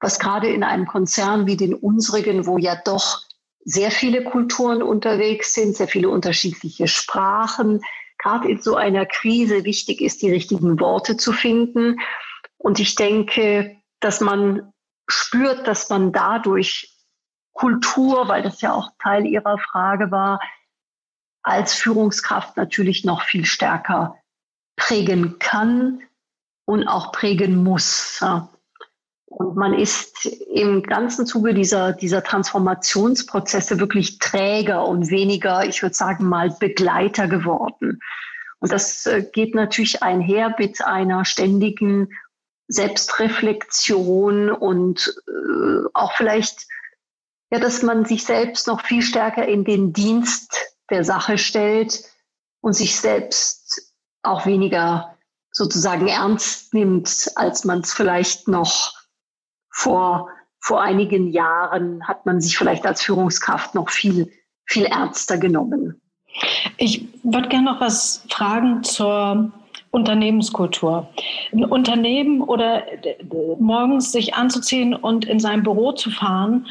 was gerade in einem Konzern wie den unsrigen, wo ja doch sehr viele Kulturen unterwegs sind, sehr viele unterschiedliche Sprachen, gerade in so einer Krise wichtig ist, die richtigen Worte zu finden. Und ich denke, dass man spürt, dass man dadurch Kultur, weil das ja auch Teil Ihrer Frage war, als Führungskraft natürlich noch viel stärker prägen kann und auch prägen muss. Und man ist im ganzen Zuge dieser, dieser Transformationsprozesse wirklich Träger und weniger, ich würde sagen mal, Begleiter geworden. Und das äh, geht natürlich einher mit einer ständigen Selbstreflexion und äh, auch vielleicht, ja, dass man sich selbst noch viel stärker in den Dienst der Sache stellt und sich selbst auch weniger sozusagen ernst nimmt, als man es vielleicht noch vor, vor einigen Jahren hat man sich vielleicht als Führungskraft noch viel, viel ernster genommen. Ich würde gerne noch was fragen zur Unternehmenskultur. Ein Unternehmen oder morgens sich anzuziehen und in sein Büro zu fahren,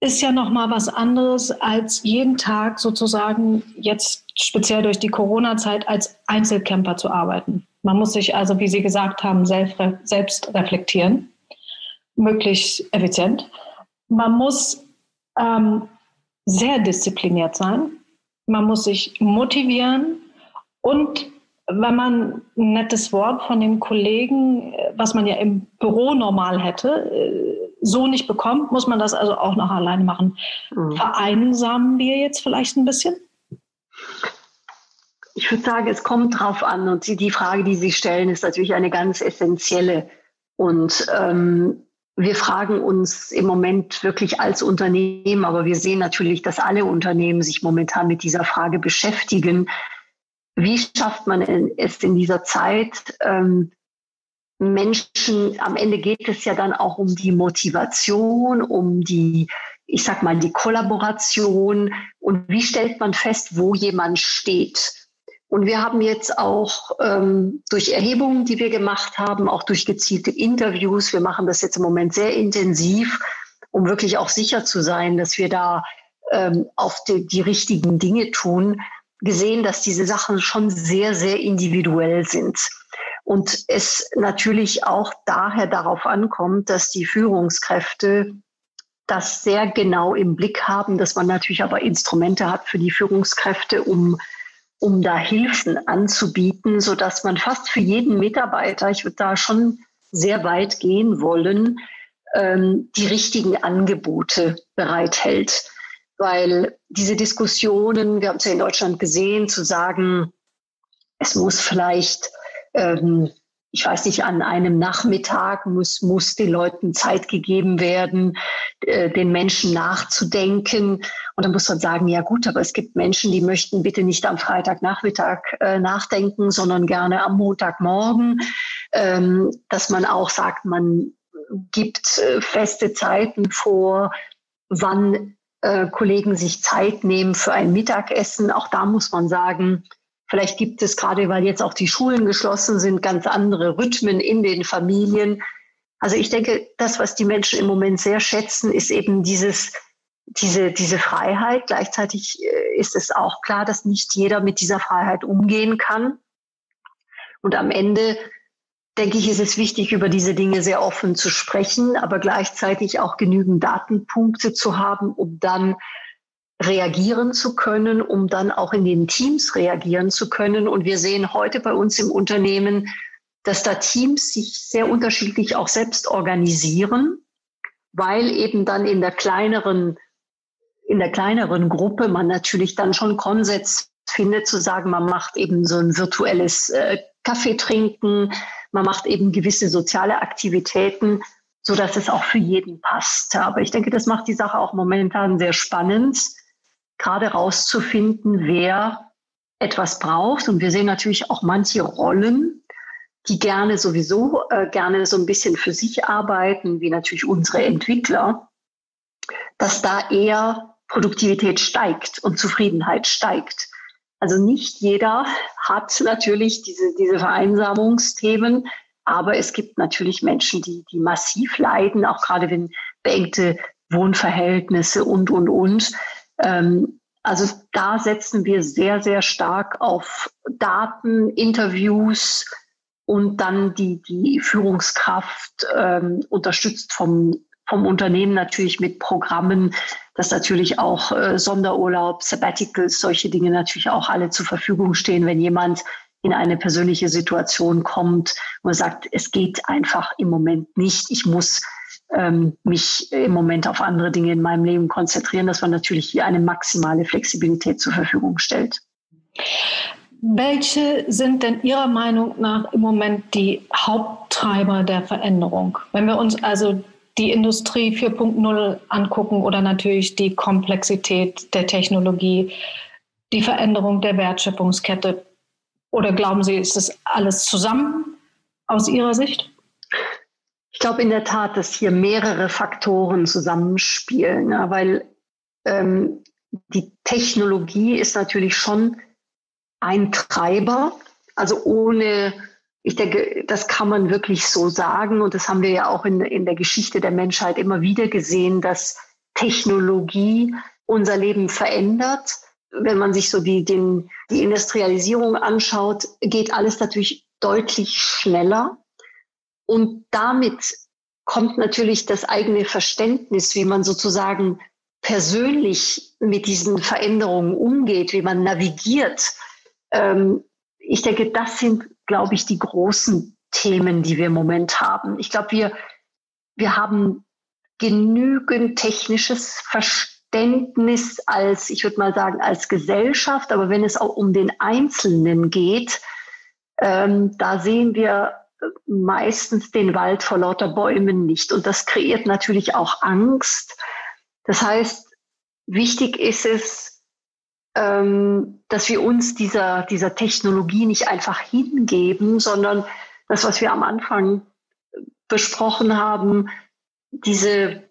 ist ja noch mal was anderes als jeden Tag sozusagen jetzt speziell durch die Corona-Zeit als Einzelcamper zu arbeiten. Man muss sich also, wie Sie gesagt haben, selbst reflektieren möglichst effizient. Man muss ähm, sehr diszipliniert sein. Man muss sich motivieren und wenn man ein nettes Wort von dem Kollegen, was man ja im Büro normal hätte, äh, so nicht bekommt, muss man das also auch noch alleine machen. Mhm. Vereinsamen wir jetzt vielleicht ein bisschen? Ich würde sagen, es kommt drauf an. Und die Frage, die Sie stellen, ist natürlich eine ganz essentielle. Und ähm, wir fragen uns im Moment wirklich als Unternehmen, aber wir sehen natürlich, dass alle Unternehmen sich momentan mit dieser Frage beschäftigen. Wie schafft man es in dieser Zeit, ähm, Menschen, am Ende geht es ja dann auch um die Motivation, um die, ich sag mal, die Kollaboration und wie stellt man fest, wo jemand steht. Und wir haben jetzt auch ähm, durch Erhebungen, die wir gemacht haben, auch durch gezielte Interviews, wir machen das jetzt im Moment sehr intensiv, um wirklich auch sicher zu sein, dass wir da ähm, auf die, die richtigen Dinge tun, gesehen, dass diese Sachen schon sehr, sehr individuell sind. Und es natürlich auch daher darauf ankommt, dass die Führungskräfte das sehr genau im Blick haben, dass man natürlich aber Instrumente hat für die Führungskräfte, um um da Hilfen anzubieten, so dass man fast für jeden Mitarbeiter, ich würde da schon sehr weit gehen wollen, ähm, die richtigen Angebote bereithält. Weil diese Diskussionen, wir haben es ja in Deutschland gesehen, zu sagen, es muss vielleicht ähm, ich weiß nicht, an einem Nachmittag muss, muss den Leuten Zeit gegeben werden, äh, den Menschen nachzudenken. Und dann muss man sagen, ja gut, aber es gibt Menschen, die möchten bitte nicht am Freitagnachmittag äh, nachdenken, sondern gerne am Montagmorgen. Ähm, dass man auch sagt, man gibt äh, feste Zeiten vor, wann Kollegen sich Zeit nehmen für ein Mittagessen. Auch da muss man sagen, Vielleicht gibt es gerade, weil jetzt auch die Schulen geschlossen sind, ganz andere Rhythmen in den Familien. Also ich denke, das, was die Menschen im Moment sehr schätzen, ist eben dieses, diese, diese Freiheit. Gleichzeitig äh, ist es auch klar, dass nicht jeder mit dieser Freiheit umgehen kann. Und am Ende denke ich, ist es wichtig, über diese Dinge sehr offen zu sprechen, aber gleichzeitig auch genügend Datenpunkte zu haben, um dann reagieren zu können, um dann auch in den Teams reagieren zu können. Und wir sehen heute bei uns im Unternehmen, dass da Teams sich sehr unterschiedlich auch selbst organisieren, weil eben dann in der kleineren, in der kleineren Gruppe man natürlich dann schon Konsens findet, zu sagen, man macht eben so ein virtuelles äh, Kaffee trinken, man macht eben gewisse soziale Aktivitäten, so dass es auch für jeden passt. Aber ich denke, das macht die Sache auch momentan sehr spannend, gerade rauszufinden, wer etwas braucht. Und wir sehen natürlich auch manche Rollen, die gerne sowieso äh, gerne so ein bisschen für sich arbeiten, wie natürlich unsere Entwickler, dass da eher Produktivität steigt und Zufriedenheit steigt. Also nicht jeder hat natürlich diese, diese Vereinsamungsthemen, aber es gibt natürlich Menschen, die, die massiv leiden, auch gerade wenn beengte Wohnverhältnisse und, und, und. Ähm, also da setzen wir sehr, sehr stark auf Daten, Interviews und dann die, die Führungskraft ähm, unterstützt vom vom Unternehmen natürlich mit Programmen, dass natürlich auch äh, Sonderurlaub, Sabbaticals, solche Dinge natürlich auch alle zur Verfügung stehen, wenn jemand in eine persönliche Situation kommt und sagt, es geht einfach im Moment nicht, ich muss ähm, mich im Moment auf andere Dinge in meinem Leben konzentrieren, dass man natürlich hier eine maximale Flexibilität zur Verfügung stellt. Welche sind denn Ihrer Meinung nach im Moment die Haupttreiber der Veränderung? Wenn wir uns also die Industrie 4.0 angucken oder natürlich die Komplexität der Technologie, die Veränderung der Wertschöpfungskette? Oder glauben Sie, ist das alles zusammen aus Ihrer Sicht? Ich glaube in der Tat, dass hier mehrere Faktoren zusammenspielen, ja, weil ähm, die Technologie ist natürlich schon ein Treiber. Also ohne ich denke, das kann man wirklich so sagen. Und das haben wir ja auch in, in der Geschichte der Menschheit immer wieder gesehen, dass Technologie unser Leben verändert. Wenn man sich so die, den, die Industrialisierung anschaut, geht alles natürlich deutlich schneller. Und damit kommt natürlich das eigene Verständnis, wie man sozusagen persönlich mit diesen Veränderungen umgeht, wie man navigiert. Ähm, ich denke, das sind glaube ich, die großen Themen, die wir im Moment haben. Ich glaube, wir, wir haben genügend technisches Verständnis als, ich würde mal sagen, als Gesellschaft. Aber wenn es auch um den Einzelnen geht, ähm, da sehen wir meistens den Wald vor lauter Bäumen nicht. Und das kreiert natürlich auch Angst. Das heißt, wichtig ist es, ähm, dass wir uns dieser, dieser Technologie nicht einfach hingeben, sondern das, was wir am Anfang besprochen haben, diese,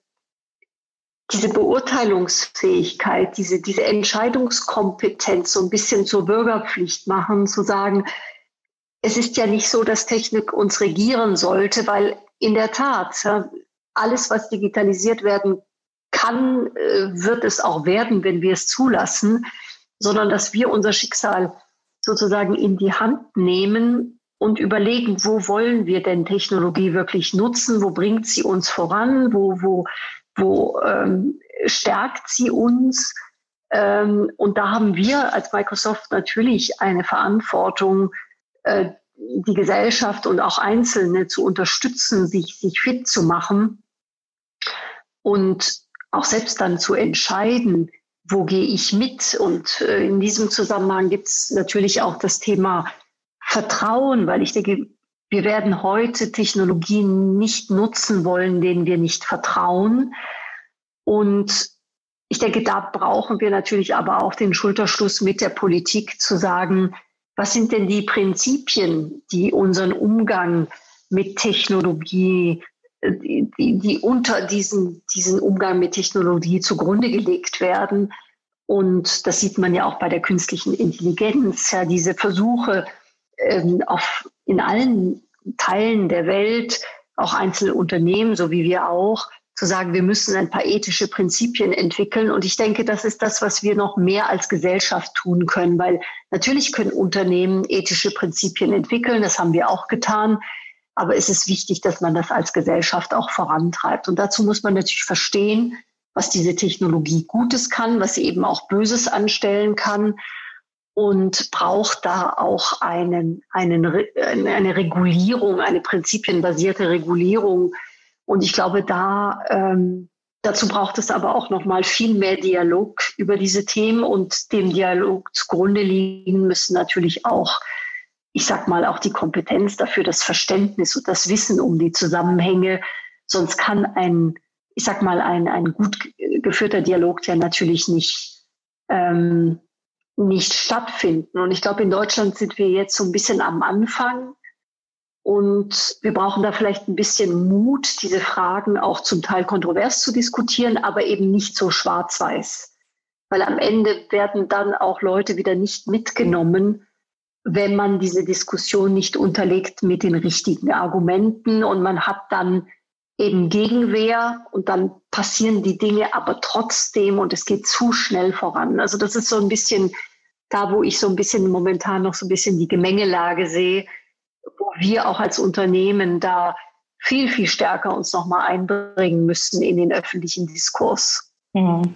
diese Beurteilungsfähigkeit, diese, diese Entscheidungskompetenz so ein bisschen zur Bürgerpflicht machen, zu sagen, es ist ja nicht so, dass Technik uns regieren sollte, weil in der Tat alles, was digitalisiert werden kann, äh, wird es auch werden, wenn wir es zulassen sondern dass wir unser Schicksal sozusagen in die Hand nehmen und überlegen, wo wollen wir denn Technologie wirklich nutzen, wo bringt sie uns voran, wo, wo, wo ähm, stärkt sie uns. Ähm, und da haben wir als Microsoft natürlich eine Verantwortung, die Gesellschaft und auch Einzelne zu unterstützen, sich, sich fit zu machen und auch selbst dann zu entscheiden, wo gehe ich mit? Und äh, in diesem Zusammenhang gibt es natürlich auch das Thema Vertrauen, weil ich denke, wir werden heute Technologien nicht nutzen wollen, denen wir nicht vertrauen. Und ich denke, da brauchen wir natürlich aber auch den Schulterschluss mit der Politik zu sagen, was sind denn die Prinzipien, die unseren Umgang mit Technologie die, die unter diesen, diesen Umgang mit Technologie zugrunde gelegt werden. Und das sieht man ja auch bei der künstlichen Intelligenz, ja, diese Versuche ähm, auf, in allen Teilen der Welt auch einzelne Unternehmen, so wie wir auch, zu sagen, wir müssen ein paar ethische Prinzipien entwickeln. Und ich denke, das ist das, was wir noch mehr als Gesellschaft tun können, weil natürlich können Unternehmen ethische Prinzipien entwickeln. Das haben wir auch getan. Aber es ist wichtig, dass man das als Gesellschaft auch vorantreibt. Und dazu muss man natürlich verstehen, was diese Technologie Gutes kann, was sie eben auch Böses anstellen kann und braucht da auch einen, einen, eine Regulierung, eine prinzipienbasierte Regulierung, und ich glaube, da ähm, dazu braucht es aber auch noch mal viel mehr Dialog über diese Themen und dem Dialog zugrunde liegen müssen natürlich auch, ich sag mal, auch die Kompetenz dafür, das Verständnis und das Wissen um die Zusammenhänge. Sonst kann ein, ich sag mal, ein, ein gut geführter Dialog ja natürlich nicht ähm, nicht stattfinden. Und ich glaube, in Deutschland sind wir jetzt so ein bisschen am Anfang und wir brauchen da vielleicht ein bisschen Mut, diese Fragen auch zum Teil kontrovers zu diskutieren, aber eben nicht so schwarz-weiß. Weil am Ende werden dann auch Leute wieder nicht mitgenommen, wenn man diese Diskussion nicht unterlegt mit den richtigen Argumenten und man hat dann eben Gegenwehr und dann passieren die Dinge aber trotzdem und es geht zu schnell voran. Also das ist so ein bisschen da, wo ich so ein bisschen momentan noch so ein bisschen die Gemengelage sehe wir auch als Unternehmen da viel, viel stärker uns nochmal einbringen müssen in den öffentlichen Diskurs. Mhm.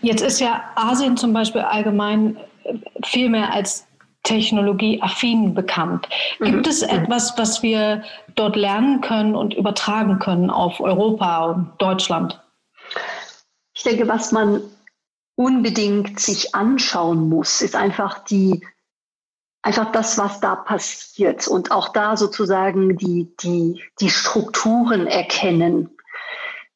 Jetzt ist ja Asien zum Beispiel allgemein äh, viel mehr als technologieaffin bekannt. Gibt mhm. es etwas, was wir dort lernen können und übertragen können auf Europa und Deutschland? Ich denke, was man unbedingt sich anschauen muss, ist einfach die einfach das, was da passiert und auch da sozusagen die, die, die Strukturen erkennen.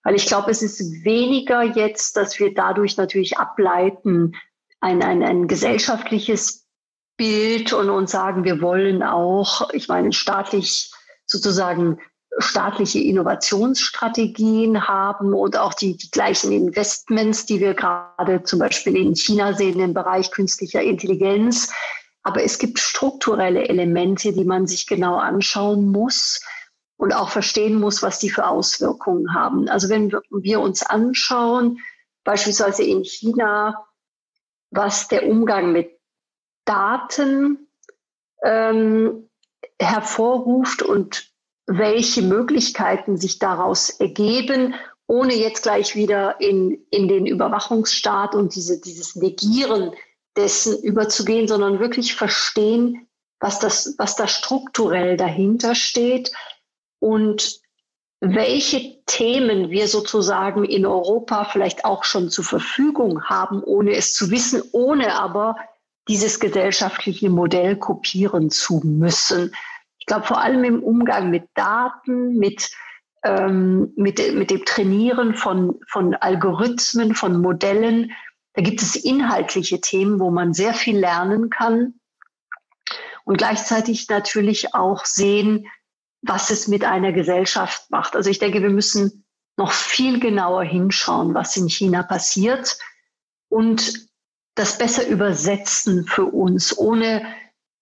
Weil ich glaube, es ist weniger jetzt, dass wir dadurch natürlich ableiten, ein, ein, ein gesellschaftliches Bild und uns sagen, wir wollen auch, ich meine, staatlich sozusagen staatliche Innovationsstrategien haben und auch die, die gleichen Investments, die wir gerade zum Beispiel in China sehen im Bereich künstlicher Intelligenz, aber es gibt strukturelle Elemente, die man sich genau anschauen muss und auch verstehen muss, was die für Auswirkungen haben. Also wenn wir uns anschauen, beispielsweise in China, was der Umgang mit Daten ähm, hervorruft und welche Möglichkeiten sich daraus ergeben, ohne jetzt gleich wieder in, in den Überwachungsstaat und diese, dieses Negieren dessen überzugehen, sondern wirklich verstehen, was das, was da strukturell dahinter steht und welche Themen wir sozusagen in Europa vielleicht auch schon zur Verfügung haben, ohne es zu wissen, ohne aber dieses gesellschaftliche Modell kopieren zu müssen. Ich glaube, vor allem im Umgang mit Daten, mit, ähm, mit, mit dem Trainieren von, von Algorithmen, von Modellen, da gibt es inhaltliche Themen, wo man sehr viel lernen kann und gleichzeitig natürlich auch sehen, was es mit einer Gesellschaft macht. Also ich denke, wir müssen noch viel genauer hinschauen, was in China passiert und das besser übersetzen für uns, ohne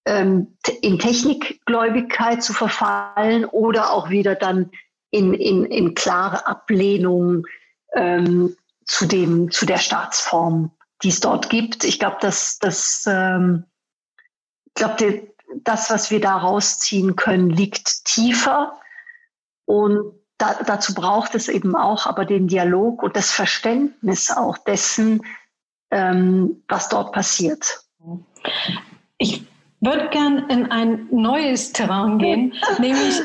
ähm, in Technikgläubigkeit zu verfallen oder auch wieder dann in, in, in klare Ablehnung ähm, zu dem, zu der Staatsform, die es dort gibt. Ich glaube, dass das, ähm, ich glaube, das, was wir da rausziehen können, liegt tiefer. Und da, dazu braucht es eben auch aber den Dialog und das Verständnis auch dessen, ähm, was dort passiert. Ich würde gern in ein neues Terrain gehen, nämlich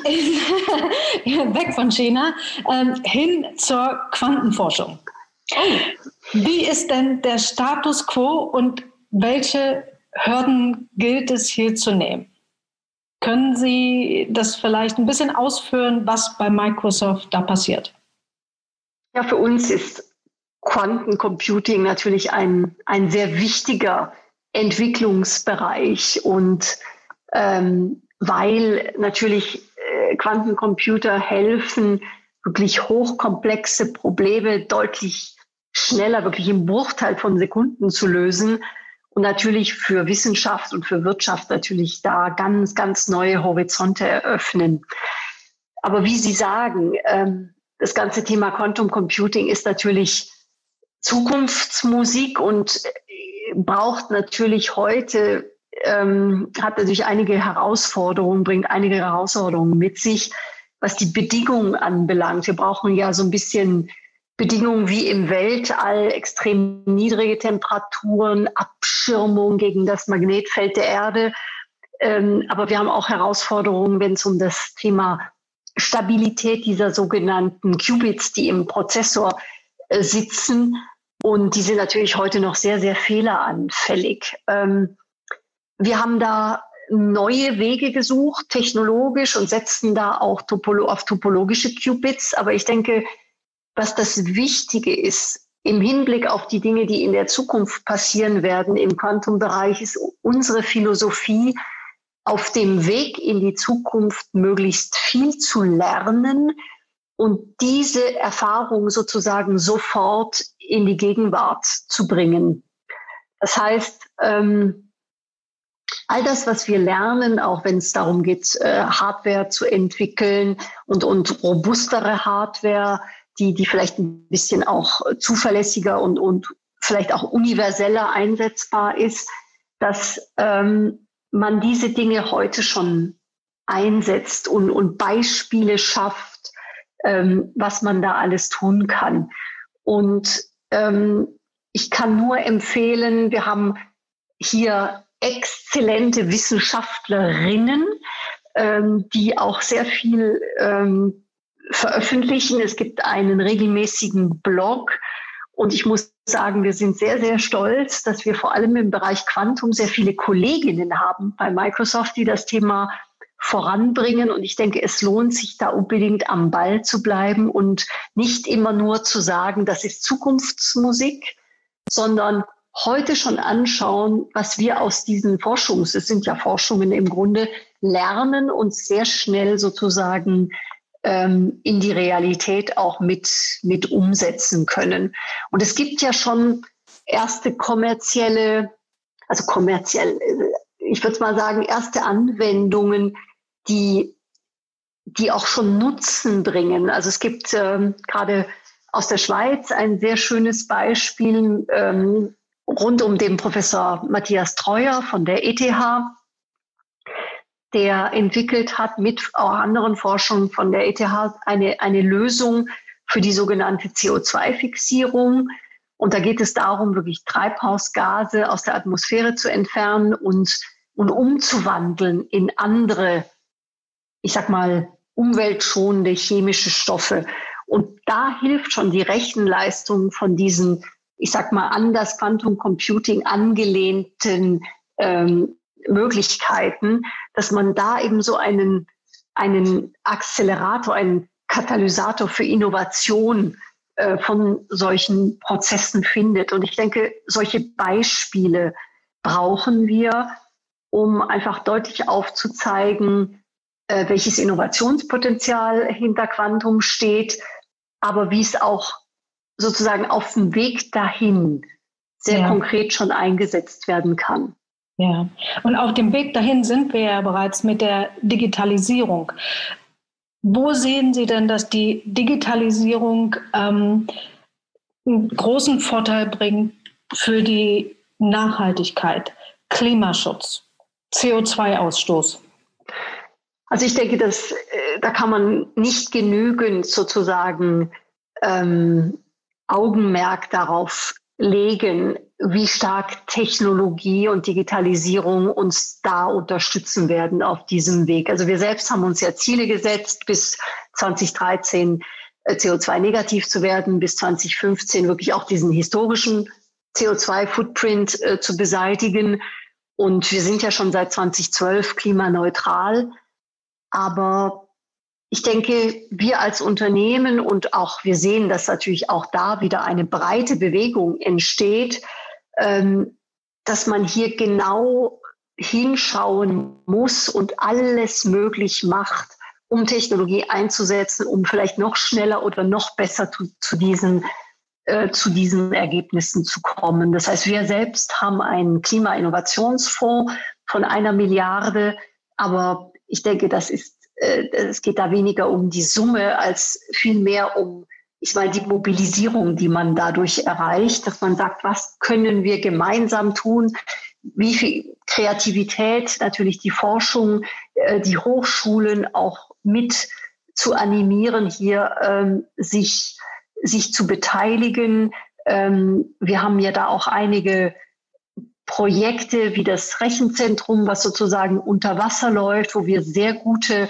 in, weg von China ähm, hin zur Quantenforschung. Wie ist denn der Status quo und welche Hürden gilt es hier zu nehmen? Können Sie das vielleicht ein bisschen ausführen, was bei Microsoft da passiert? Ja, für uns ist Quantencomputing natürlich ein, ein sehr wichtiger Entwicklungsbereich und ähm, weil natürlich äh, Quantencomputer helfen, wirklich hochkomplexe Probleme deutlich schneller, wirklich im Bruchteil von Sekunden zu lösen und natürlich für Wissenschaft und für Wirtschaft natürlich da ganz, ganz neue Horizonte eröffnen. Aber wie Sie sagen, ähm, das ganze Thema Quantum Computing ist natürlich Zukunftsmusik und äh, braucht natürlich heute, ähm, hat natürlich einige Herausforderungen, bringt einige Herausforderungen mit sich, was die Bedingungen anbelangt. Wir brauchen ja so ein bisschen Bedingungen wie im Weltall, extrem niedrige Temperaturen, Abschirmung gegen das Magnetfeld der Erde. Ähm, aber wir haben auch Herausforderungen, wenn es um das Thema Stabilität dieser sogenannten Qubits, die im Prozessor äh, sitzen. Und die sind natürlich heute noch sehr, sehr fehleranfällig. Ähm, wir haben da neue Wege gesucht, technologisch, und setzen da auch auf topologische Qubits. Aber ich denke, was das Wichtige ist im Hinblick auf die Dinge, die in der Zukunft passieren werden im Quantumbereich, ist unsere Philosophie, auf dem Weg in die Zukunft möglichst viel zu lernen und diese Erfahrung sozusagen sofort in die Gegenwart zu bringen. Das heißt, ähm, all das, was wir lernen, auch wenn es darum geht, äh, Hardware zu entwickeln und, und robustere Hardware, die, die vielleicht ein bisschen auch zuverlässiger und, und vielleicht auch universeller einsetzbar ist, dass ähm, man diese Dinge heute schon einsetzt und, und Beispiele schafft, ähm, was man da alles tun kann. Und ähm, ich kann nur empfehlen, wir haben hier exzellente Wissenschaftlerinnen, ähm, die auch sehr viel ähm, veröffentlichen. Es gibt einen regelmäßigen Blog. Und ich muss sagen, wir sind sehr, sehr stolz, dass wir vor allem im Bereich Quantum sehr viele Kolleginnen haben bei Microsoft, die das Thema voranbringen. Und ich denke, es lohnt sich da unbedingt am Ball zu bleiben und nicht immer nur zu sagen, das ist Zukunftsmusik, sondern heute schon anschauen, was wir aus diesen Forschungs, es sind ja Forschungen im Grunde, lernen und sehr schnell sozusagen ähm, in die Realität auch mit, mit umsetzen können. Und es gibt ja schon erste kommerzielle, also kommerziell, äh, ich würde mal sagen, erste Anwendungen, die, die auch schon Nutzen bringen. Also es gibt ähm, gerade aus der Schweiz ein sehr schönes Beispiel ähm, rund um den Professor Matthias Treuer von der ETH, der entwickelt hat mit auch anderen Forschern von der ETH eine, eine Lösung für die sogenannte CO2-Fixierung. Und da geht es darum, wirklich Treibhausgase aus der Atmosphäre zu entfernen und, und umzuwandeln in andere, ich sag mal, umweltschonende chemische Stoffe. Und da hilft schon die Rechenleistung von diesen, ich sag mal, an das Quantum Computing angelehnten ähm, Möglichkeiten, dass man da eben so einen, einen Accelerator, einen Katalysator für Innovation äh, von solchen Prozessen findet. Und ich denke, solche Beispiele brauchen wir, um einfach deutlich aufzuzeigen, äh, welches Innovationspotenzial hinter Quantum steht, aber wie es auch sozusagen auf dem Weg dahin sehr ja. konkret schon eingesetzt werden kann. Ja, und auf dem Weg dahin sind wir ja bereits mit der Digitalisierung. Wo sehen Sie denn, dass die Digitalisierung ähm, einen großen Vorteil bringt für die Nachhaltigkeit, Klimaschutz, CO2-Ausstoß? Also ich denke, dass, äh, da kann man nicht genügend sozusagen ähm, Augenmerk darauf legen, wie stark Technologie und Digitalisierung uns da unterstützen werden auf diesem Weg. Also wir selbst haben uns ja Ziele gesetzt, bis 2013 äh, CO2-negativ zu werden, bis 2015 wirklich auch diesen historischen CO2-Footprint äh, zu beseitigen. Und wir sind ja schon seit 2012 klimaneutral. Aber ich denke, wir als Unternehmen und auch wir sehen, dass natürlich auch da wieder eine breite Bewegung entsteht, dass man hier genau hinschauen muss und alles möglich macht, um Technologie einzusetzen, um vielleicht noch schneller oder noch besser zu, zu diesen äh, zu diesen Ergebnissen zu kommen. Das heißt, wir selbst haben einen Klimainnovationsfonds von einer Milliarde, aber ich denke, das ist äh, es geht da weniger um die Summe als vielmehr um ich meine, die Mobilisierung, die man dadurch erreicht, dass man sagt, was können wir gemeinsam tun? Wie viel Kreativität, natürlich die Forschung, äh, die Hochschulen auch mit zu animieren, hier ähm, sich, sich zu beteiligen. Ähm, wir haben ja da auch einige Projekte wie das Rechenzentrum, was sozusagen unter Wasser läuft, wo wir sehr gute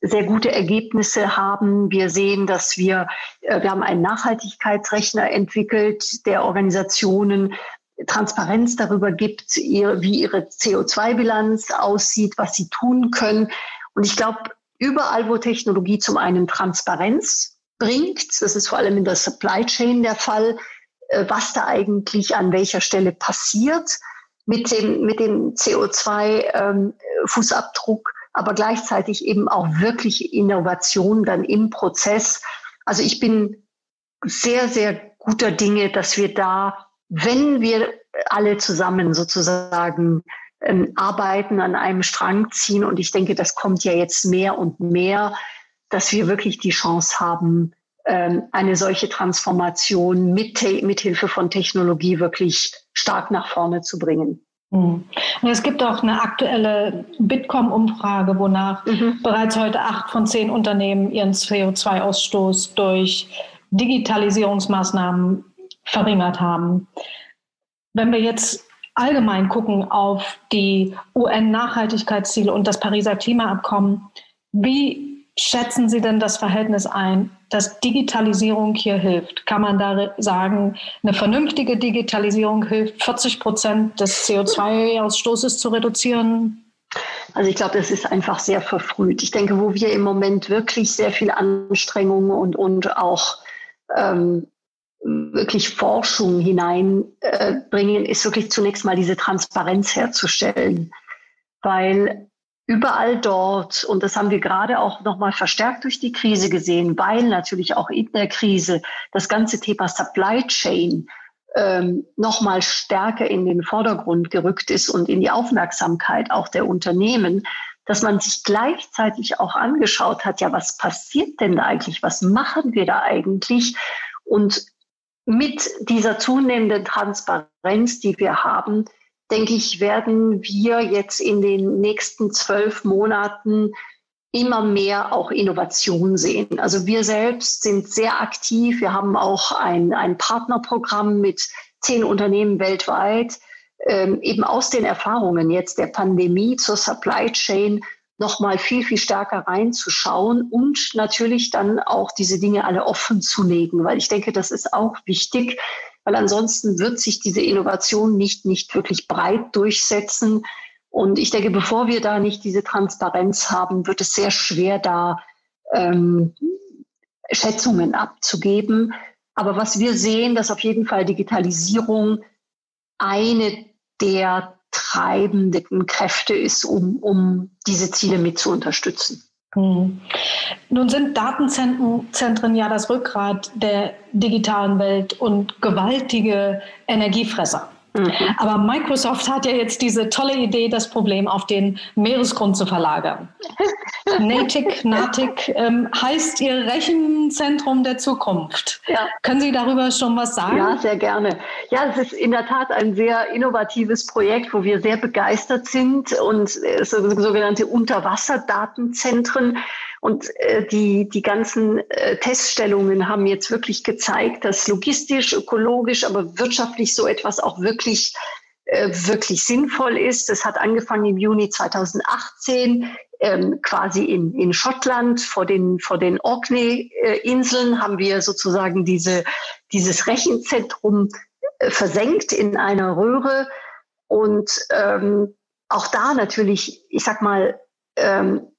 sehr gute Ergebnisse haben. Wir sehen, dass wir, äh, wir haben einen Nachhaltigkeitsrechner entwickelt, der Organisationen Transparenz darüber gibt, wie ihre CO2-Bilanz aussieht, was sie tun können. Und ich glaube, überall, wo Technologie zum einen Transparenz bringt, das ist vor allem in der Supply Chain der Fall, äh, was da eigentlich an welcher Stelle passiert mit dem, mit dem CO2-Fußabdruck, aber gleichzeitig eben auch wirklich Innovation dann im Prozess. Also ich bin sehr, sehr guter Dinge, dass wir da, wenn wir alle zusammen sozusagen ähm, arbeiten, an einem Strang ziehen, und ich denke, das kommt ja jetzt mehr und mehr, dass wir wirklich die Chance haben, ähm, eine solche Transformation mit, mit Hilfe von Technologie wirklich stark nach vorne zu bringen. Hm. Und es gibt auch eine aktuelle Bitkom-Umfrage, wonach mhm. bereits heute acht von zehn Unternehmen ihren CO2-Ausstoß durch Digitalisierungsmaßnahmen verringert haben. Wenn wir jetzt allgemein gucken auf die UN-Nachhaltigkeitsziele und das Pariser Klimaabkommen, wie schätzen Sie denn das Verhältnis ein, dass Digitalisierung hier hilft? Kann man da sagen, eine vernünftige Digitalisierung hilft, 40 Prozent des CO2-Ausstoßes zu reduzieren? Also ich glaube, das ist einfach sehr verfrüht. Ich denke, wo wir im Moment wirklich sehr viel Anstrengungen und, und auch ähm, wirklich Forschung hineinbringen, äh, ist wirklich zunächst mal diese Transparenz herzustellen. Weil überall dort, und das haben wir gerade auch nochmal verstärkt durch die Krise gesehen, weil natürlich auch in der Krise das ganze Thema Supply Chain ähm, nochmal stärker in den Vordergrund gerückt ist und in die Aufmerksamkeit auch der Unternehmen, dass man sich gleichzeitig auch angeschaut hat, ja, was passiert denn da eigentlich? Was machen wir da eigentlich? Und mit dieser zunehmenden Transparenz, die wir haben, denke ich, werden wir jetzt in den nächsten zwölf Monaten immer mehr auch Innovation sehen. Also wir selbst sind sehr aktiv. Wir haben auch ein, ein Partnerprogramm mit zehn Unternehmen weltweit, ähm, eben aus den Erfahrungen jetzt der Pandemie zur Supply Chain noch mal viel, viel stärker reinzuschauen und natürlich dann auch diese Dinge alle offen zu legen, weil ich denke, das ist auch wichtig, weil ansonsten wird sich diese Innovation nicht, nicht wirklich breit durchsetzen. Und ich denke, bevor wir da nicht diese Transparenz haben, wird es sehr schwer, da ähm, Schätzungen abzugeben. Aber was wir sehen, dass auf jeden Fall Digitalisierung eine der treibenden Kräfte ist, um, um diese Ziele mit zu unterstützen. Hm. Nun sind Datenzentren ja das Rückgrat der digitalen Welt und gewaltige Energiefresser. Mhm. Aber Microsoft hat ja jetzt diese tolle Idee, das Problem auf den Meeresgrund zu verlagern. Natic, Natic ähm, heißt Ihr Rechenzentrum der Zukunft. Ja. Können Sie darüber schon was sagen? Ja, sehr gerne. Ja, es ist in der Tat ein sehr innovatives Projekt, wo wir sehr begeistert sind und äh, so, sogenannte Unterwasserdatenzentren und äh, die, die ganzen äh, Teststellungen haben jetzt wirklich gezeigt, dass logistisch, ökologisch, aber wirtschaftlich so etwas auch wirklich äh, wirklich sinnvoll ist. Es hat angefangen im Juni 2018 ähm, quasi in, in Schottland vor den, vor den Orkney-Inseln haben wir sozusagen diese, dieses Rechenzentrum äh, versenkt in einer Röhre. Und ähm, auch da natürlich, ich sag mal, ähm,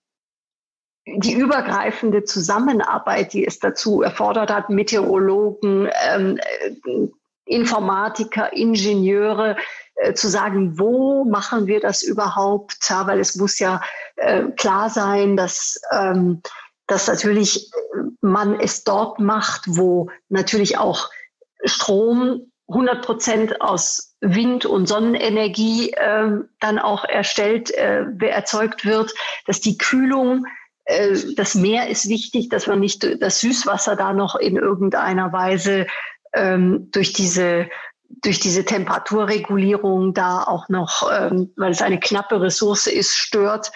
die übergreifende Zusammenarbeit, die es dazu erfordert hat, Meteorologen, ähm, äh, Informatiker, Ingenieure, äh, zu sagen, wo machen wir das überhaupt? Ja, weil es muss ja äh, klar sein, dass, ähm, dass natürlich man es dort macht, wo natürlich auch Strom 100 Prozent aus Wind- und Sonnenenergie äh, dann auch erstellt, äh, erzeugt wird, dass die Kühlung das Meer ist wichtig, dass man nicht das Süßwasser da noch in irgendeiner Weise ähm, durch diese durch diese Temperaturregulierung da auch noch, ähm, weil es eine knappe Ressource ist, stört.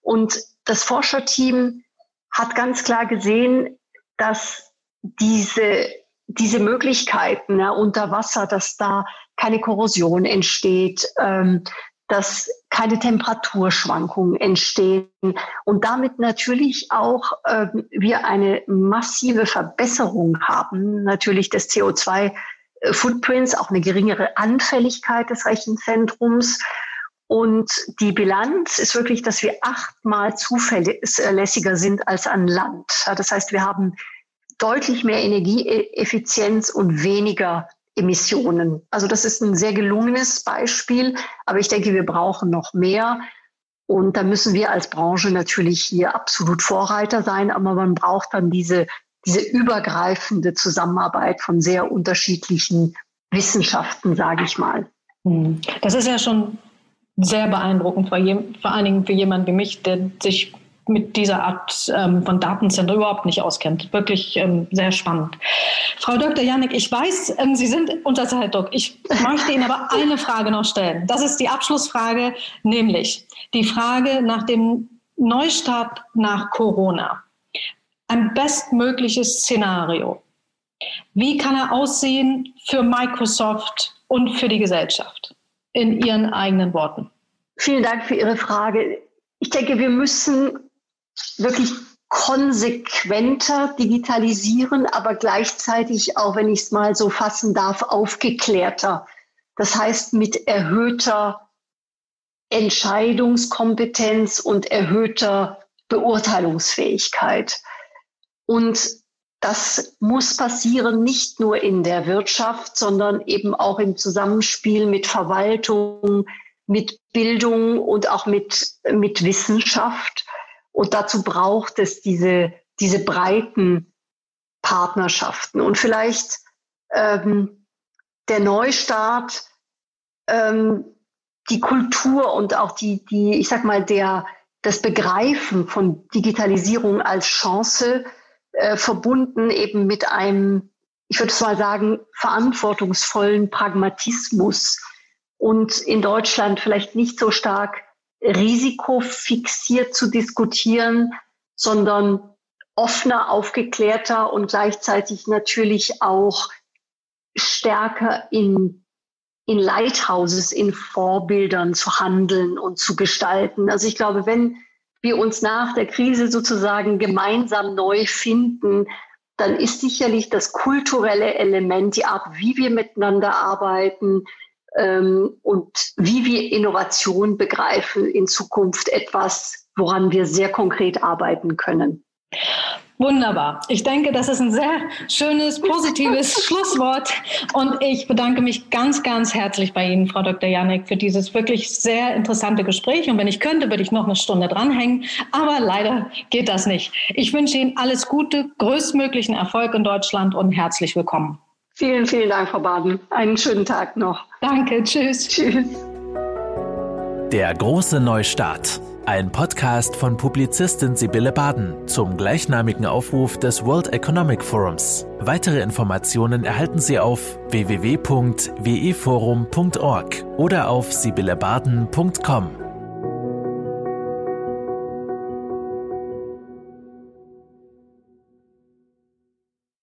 Und das Forscherteam hat ganz klar gesehen, dass diese, diese Möglichkeiten ja, unter Wasser, dass da keine Korrosion entsteht, ähm, dass keine Temperaturschwankungen entstehen und damit natürlich auch äh, wir eine massive Verbesserung haben, natürlich des CO2-Footprints, auch eine geringere Anfälligkeit des Rechenzentrums. Und die Bilanz ist wirklich, dass wir achtmal zuverlässiger sind als an Land. Das heißt, wir haben deutlich mehr Energieeffizienz und weniger Emissionen. Also das ist ein sehr gelungenes Beispiel, aber ich denke, wir brauchen noch mehr. Und da müssen wir als Branche natürlich hier absolut Vorreiter sein, aber man braucht dann diese, diese übergreifende Zusammenarbeit von sehr unterschiedlichen Wissenschaften, sage ich mal. Hm. Das ist ja schon sehr beeindruckend, vor, vor allen Dingen für jemanden wie mich, der sich mit dieser Art ähm, von Datenzentren überhaupt nicht auskennt. Wirklich ähm, sehr spannend. Frau Dr. Janik, ich weiß, ähm, Sie sind unter Zeitdruck. Ich möchte Ihnen aber eine Frage noch stellen. Das ist die Abschlussfrage, nämlich die Frage nach dem Neustart nach Corona. Ein bestmögliches Szenario. Wie kann er aussehen für Microsoft und für die Gesellschaft? In Ihren eigenen Worten. Vielen Dank für Ihre Frage. Ich denke, wir müssen wirklich konsequenter digitalisieren, aber gleichzeitig auch, wenn ich es mal so fassen darf, aufgeklärter. Das heißt mit erhöhter Entscheidungskompetenz und erhöhter Beurteilungsfähigkeit. Und das muss passieren nicht nur in der Wirtschaft, sondern eben auch im Zusammenspiel mit Verwaltung, mit Bildung und auch mit, mit Wissenschaft. Und dazu braucht es diese, diese breiten Partnerschaften. Und vielleicht ähm, der Neustart, ähm, die Kultur und auch die, die, ich sag mal, der, das Begreifen von Digitalisierung als Chance äh, verbunden eben mit einem, ich würde mal sagen, verantwortungsvollen Pragmatismus und in Deutschland vielleicht nicht so stark risikofixiert zu diskutieren, sondern offener, aufgeklärter und gleichzeitig natürlich auch stärker in, in Lighthouses, in Vorbildern zu handeln und zu gestalten. Also ich glaube, wenn wir uns nach der Krise sozusagen gemeinsam neu finden, dann ist sicherlich das kulturelle Element, die Art, wie wir miteinander arbeiten, ähm, und wie wir Innovation begreifen in Zukunft etwas, woran wir sehr konkret arbeiten können. Wunderbar. Ich denke, das ist ein sehr schönes, positives Schlusswort. Und ich bedanke mich ganz, ganz herzlich bei Ihnen, Frau Dr. Janek, für dieses wirklich sehr interessante Gespräch. Und wenn ich könnte, würde ich noch eine Stunde dranhängen. Aber leider geht das nicht. Ich wünsche Ihnen alles Gute, größtmöglichen Erfolg in Deutschland und herzlich willkommen. Vielen, vielen Dank, Frau Baden. Einen schönen Tag noch. Danke, tschüss. Tschüss. Der große Neustart. Ein Podcast von Publizistin Sibylle Baden zum gleichnamigen Aufruf des World Economic Forums. Weitere Informationen erhalten Sie auf www.weforum.org oder auf sibyllebaden.com.